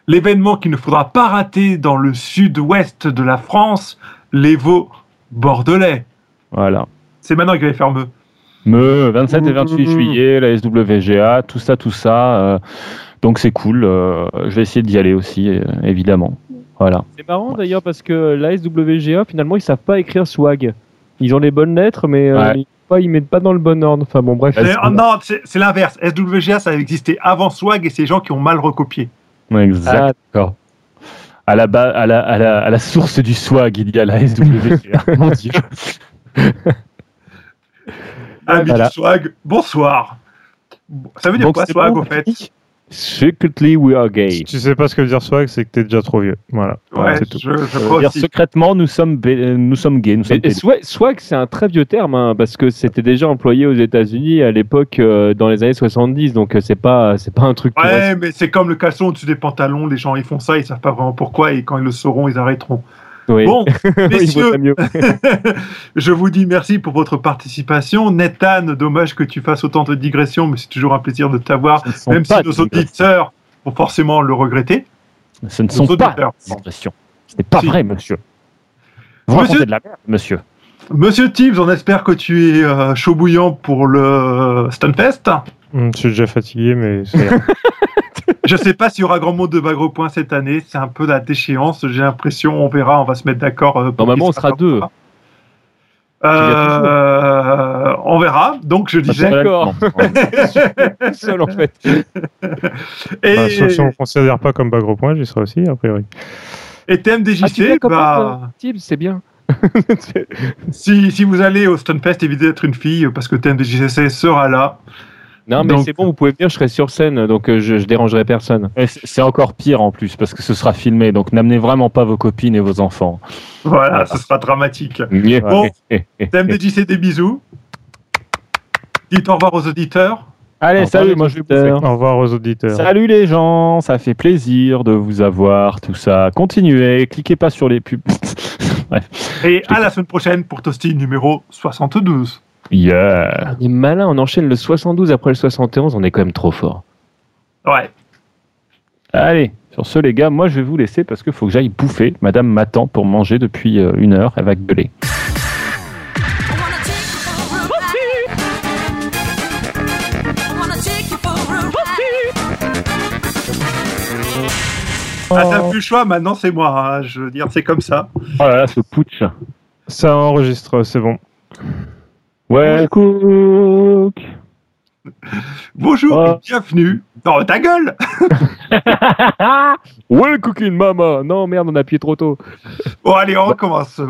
L'événement qu'il ne faudra pas rater dans le sud-ouest de la France, l'Evo bordelais. Voilà. C'est maintenant qu'il va faire me. Me 27 et 28 juillet la SWGA tout ça tout ça. euh, donc c'est cool. euh, je vais essayer d'y aller aussi euh, évidemment. Voilà. C'est marrant d'ailleurs parce que la SWGA, finalement, ils savent pas écrire swag. Ils ont les bonnes lettres, mais euh, Ouais. ils, pas, ils mettent pas dans le bon ordre. Enfin bon, bref. Ah non, c'est c'est l'inverse. SWGA, ça a existé avant Swag et c'est les gens qui ont mal recopié. Exact. D'accord. À la, ba- à, la, à, la, à la source du swag, il y a la SWGA. Mon Dieu. Amis voilà. du Swag, bonsoir. Ça veut dire Donc, quoi Swag bon, au fait? Secretly, we are gay. Si tu sais pas ce que veut dire swag, c'est que t'es déjà trop vieux. Voilà. Ouais, c'est tout. je, je dire aussi. secrètement, nous sommes, bé- euh, nous sommes gays. Nous sommes Et- et pédés. swag, swag, c'est un très vieux terme hein, parce que c'était déjà employé aux États-Unis à l'époque euh, dans les années 70, donc euh, c'est pas c'est pas un truc. Ouais, mais c'est comme le caleçon au-dessus des pantalons. Les gens, ils font ça, ils savent pas vraiment pourquoi et quand ils le sauront, ils arrêteront. Oui. Bon, messieurs, mieux. je vous dis merci pour votre participation. Nathan, dommage que tu fasses autant de digressions, mais c'est toujours un plaisir de t'avoir, même si nos auditeurs vont forcément le regretter. Ce ne nos sont pas des digressions. Ce n'est pas Si. vrai, monsieur. Vous Monsieur- de la merde, monsieur. Monsieur Tibbs, on espère que tu es euh, chaud bouillant pour le Stunfest. Hum, je suis déjà fatigué, mais Je sais pas s'il y aura grand monde de Bagro Point cette année. C'est un peu la déchéance. J'ai l'impression, on verra, on va se mettre d'accord. euh, Normalement, on sera deux. Euh, on verra. Donc, je disais. D'accord. Seul en fait. Et, Enfin, sauf si on ne considère pas comme bas gros point, j'y serai aussi, a priori. et Ah, TMDJC, quand bah, c'est bien. si, si vous allez au Stunfest, évitez d'être une fille parce que TMDJC sera là. Non, mais c'est bon, vous pouvez venir, je serai sur scène, donc euh, je, je dérangerai personne. C'est encore pire en plus parce que ce sera filmé, donc n'amenez vraiment pas vos copines et vos enfants. Voilà, ce sera dramatique. Bon. Thème de JC, des bisous. Dites au revoir aux auditeurs. Allez, Au salut, moi les je vais. Au revoir aux auditeurs. Salut les gens, ça fait plaisir de vous avoir, tout ça. Continuez, cliquez pas sur les pubs. Bref. Et à la semaine prochaine pour Toasty numéro 72. Yeah. On est malin, on enchaîne le 72 après le 71, on est quand même trop fort. Ouais. Allez, sur ce les gars, moi je vais vous laisser parce qu'il faut que j'aille bouffer. Madame m'attend pour manger depuis euh, une heure, elle va gueuler. Ah, t'as plus le choix, maintenant c'est moi. hein. Je veux dire, c'est comme ça. Oh là là, ce putsch. Ça enregistre, c'est bon. Ouais, cook. Bonjour Oh. et bienvenue dans ta gueule Ouais, cooking mama Non, merde, on a appuyé trop tôt. Bon, allez, on recommence.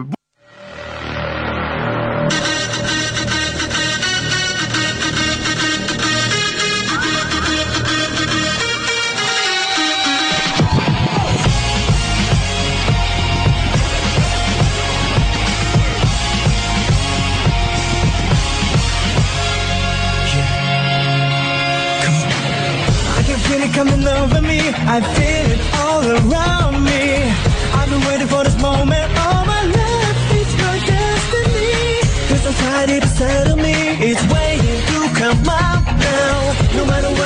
Coming over me. I feel it all around me. I've been waiting for this moment all my life. It's my destiny. There's anxiety beside of me. It's waiting to come out now. No matter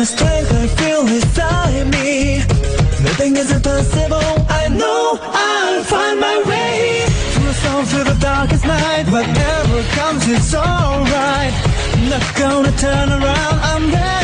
The strength I feel inside me. Nothing is impossible. I know I'll find my way. Through the storm, through the darkest night. Whatever comes, it's alright. Not gonna turn around. I'm ready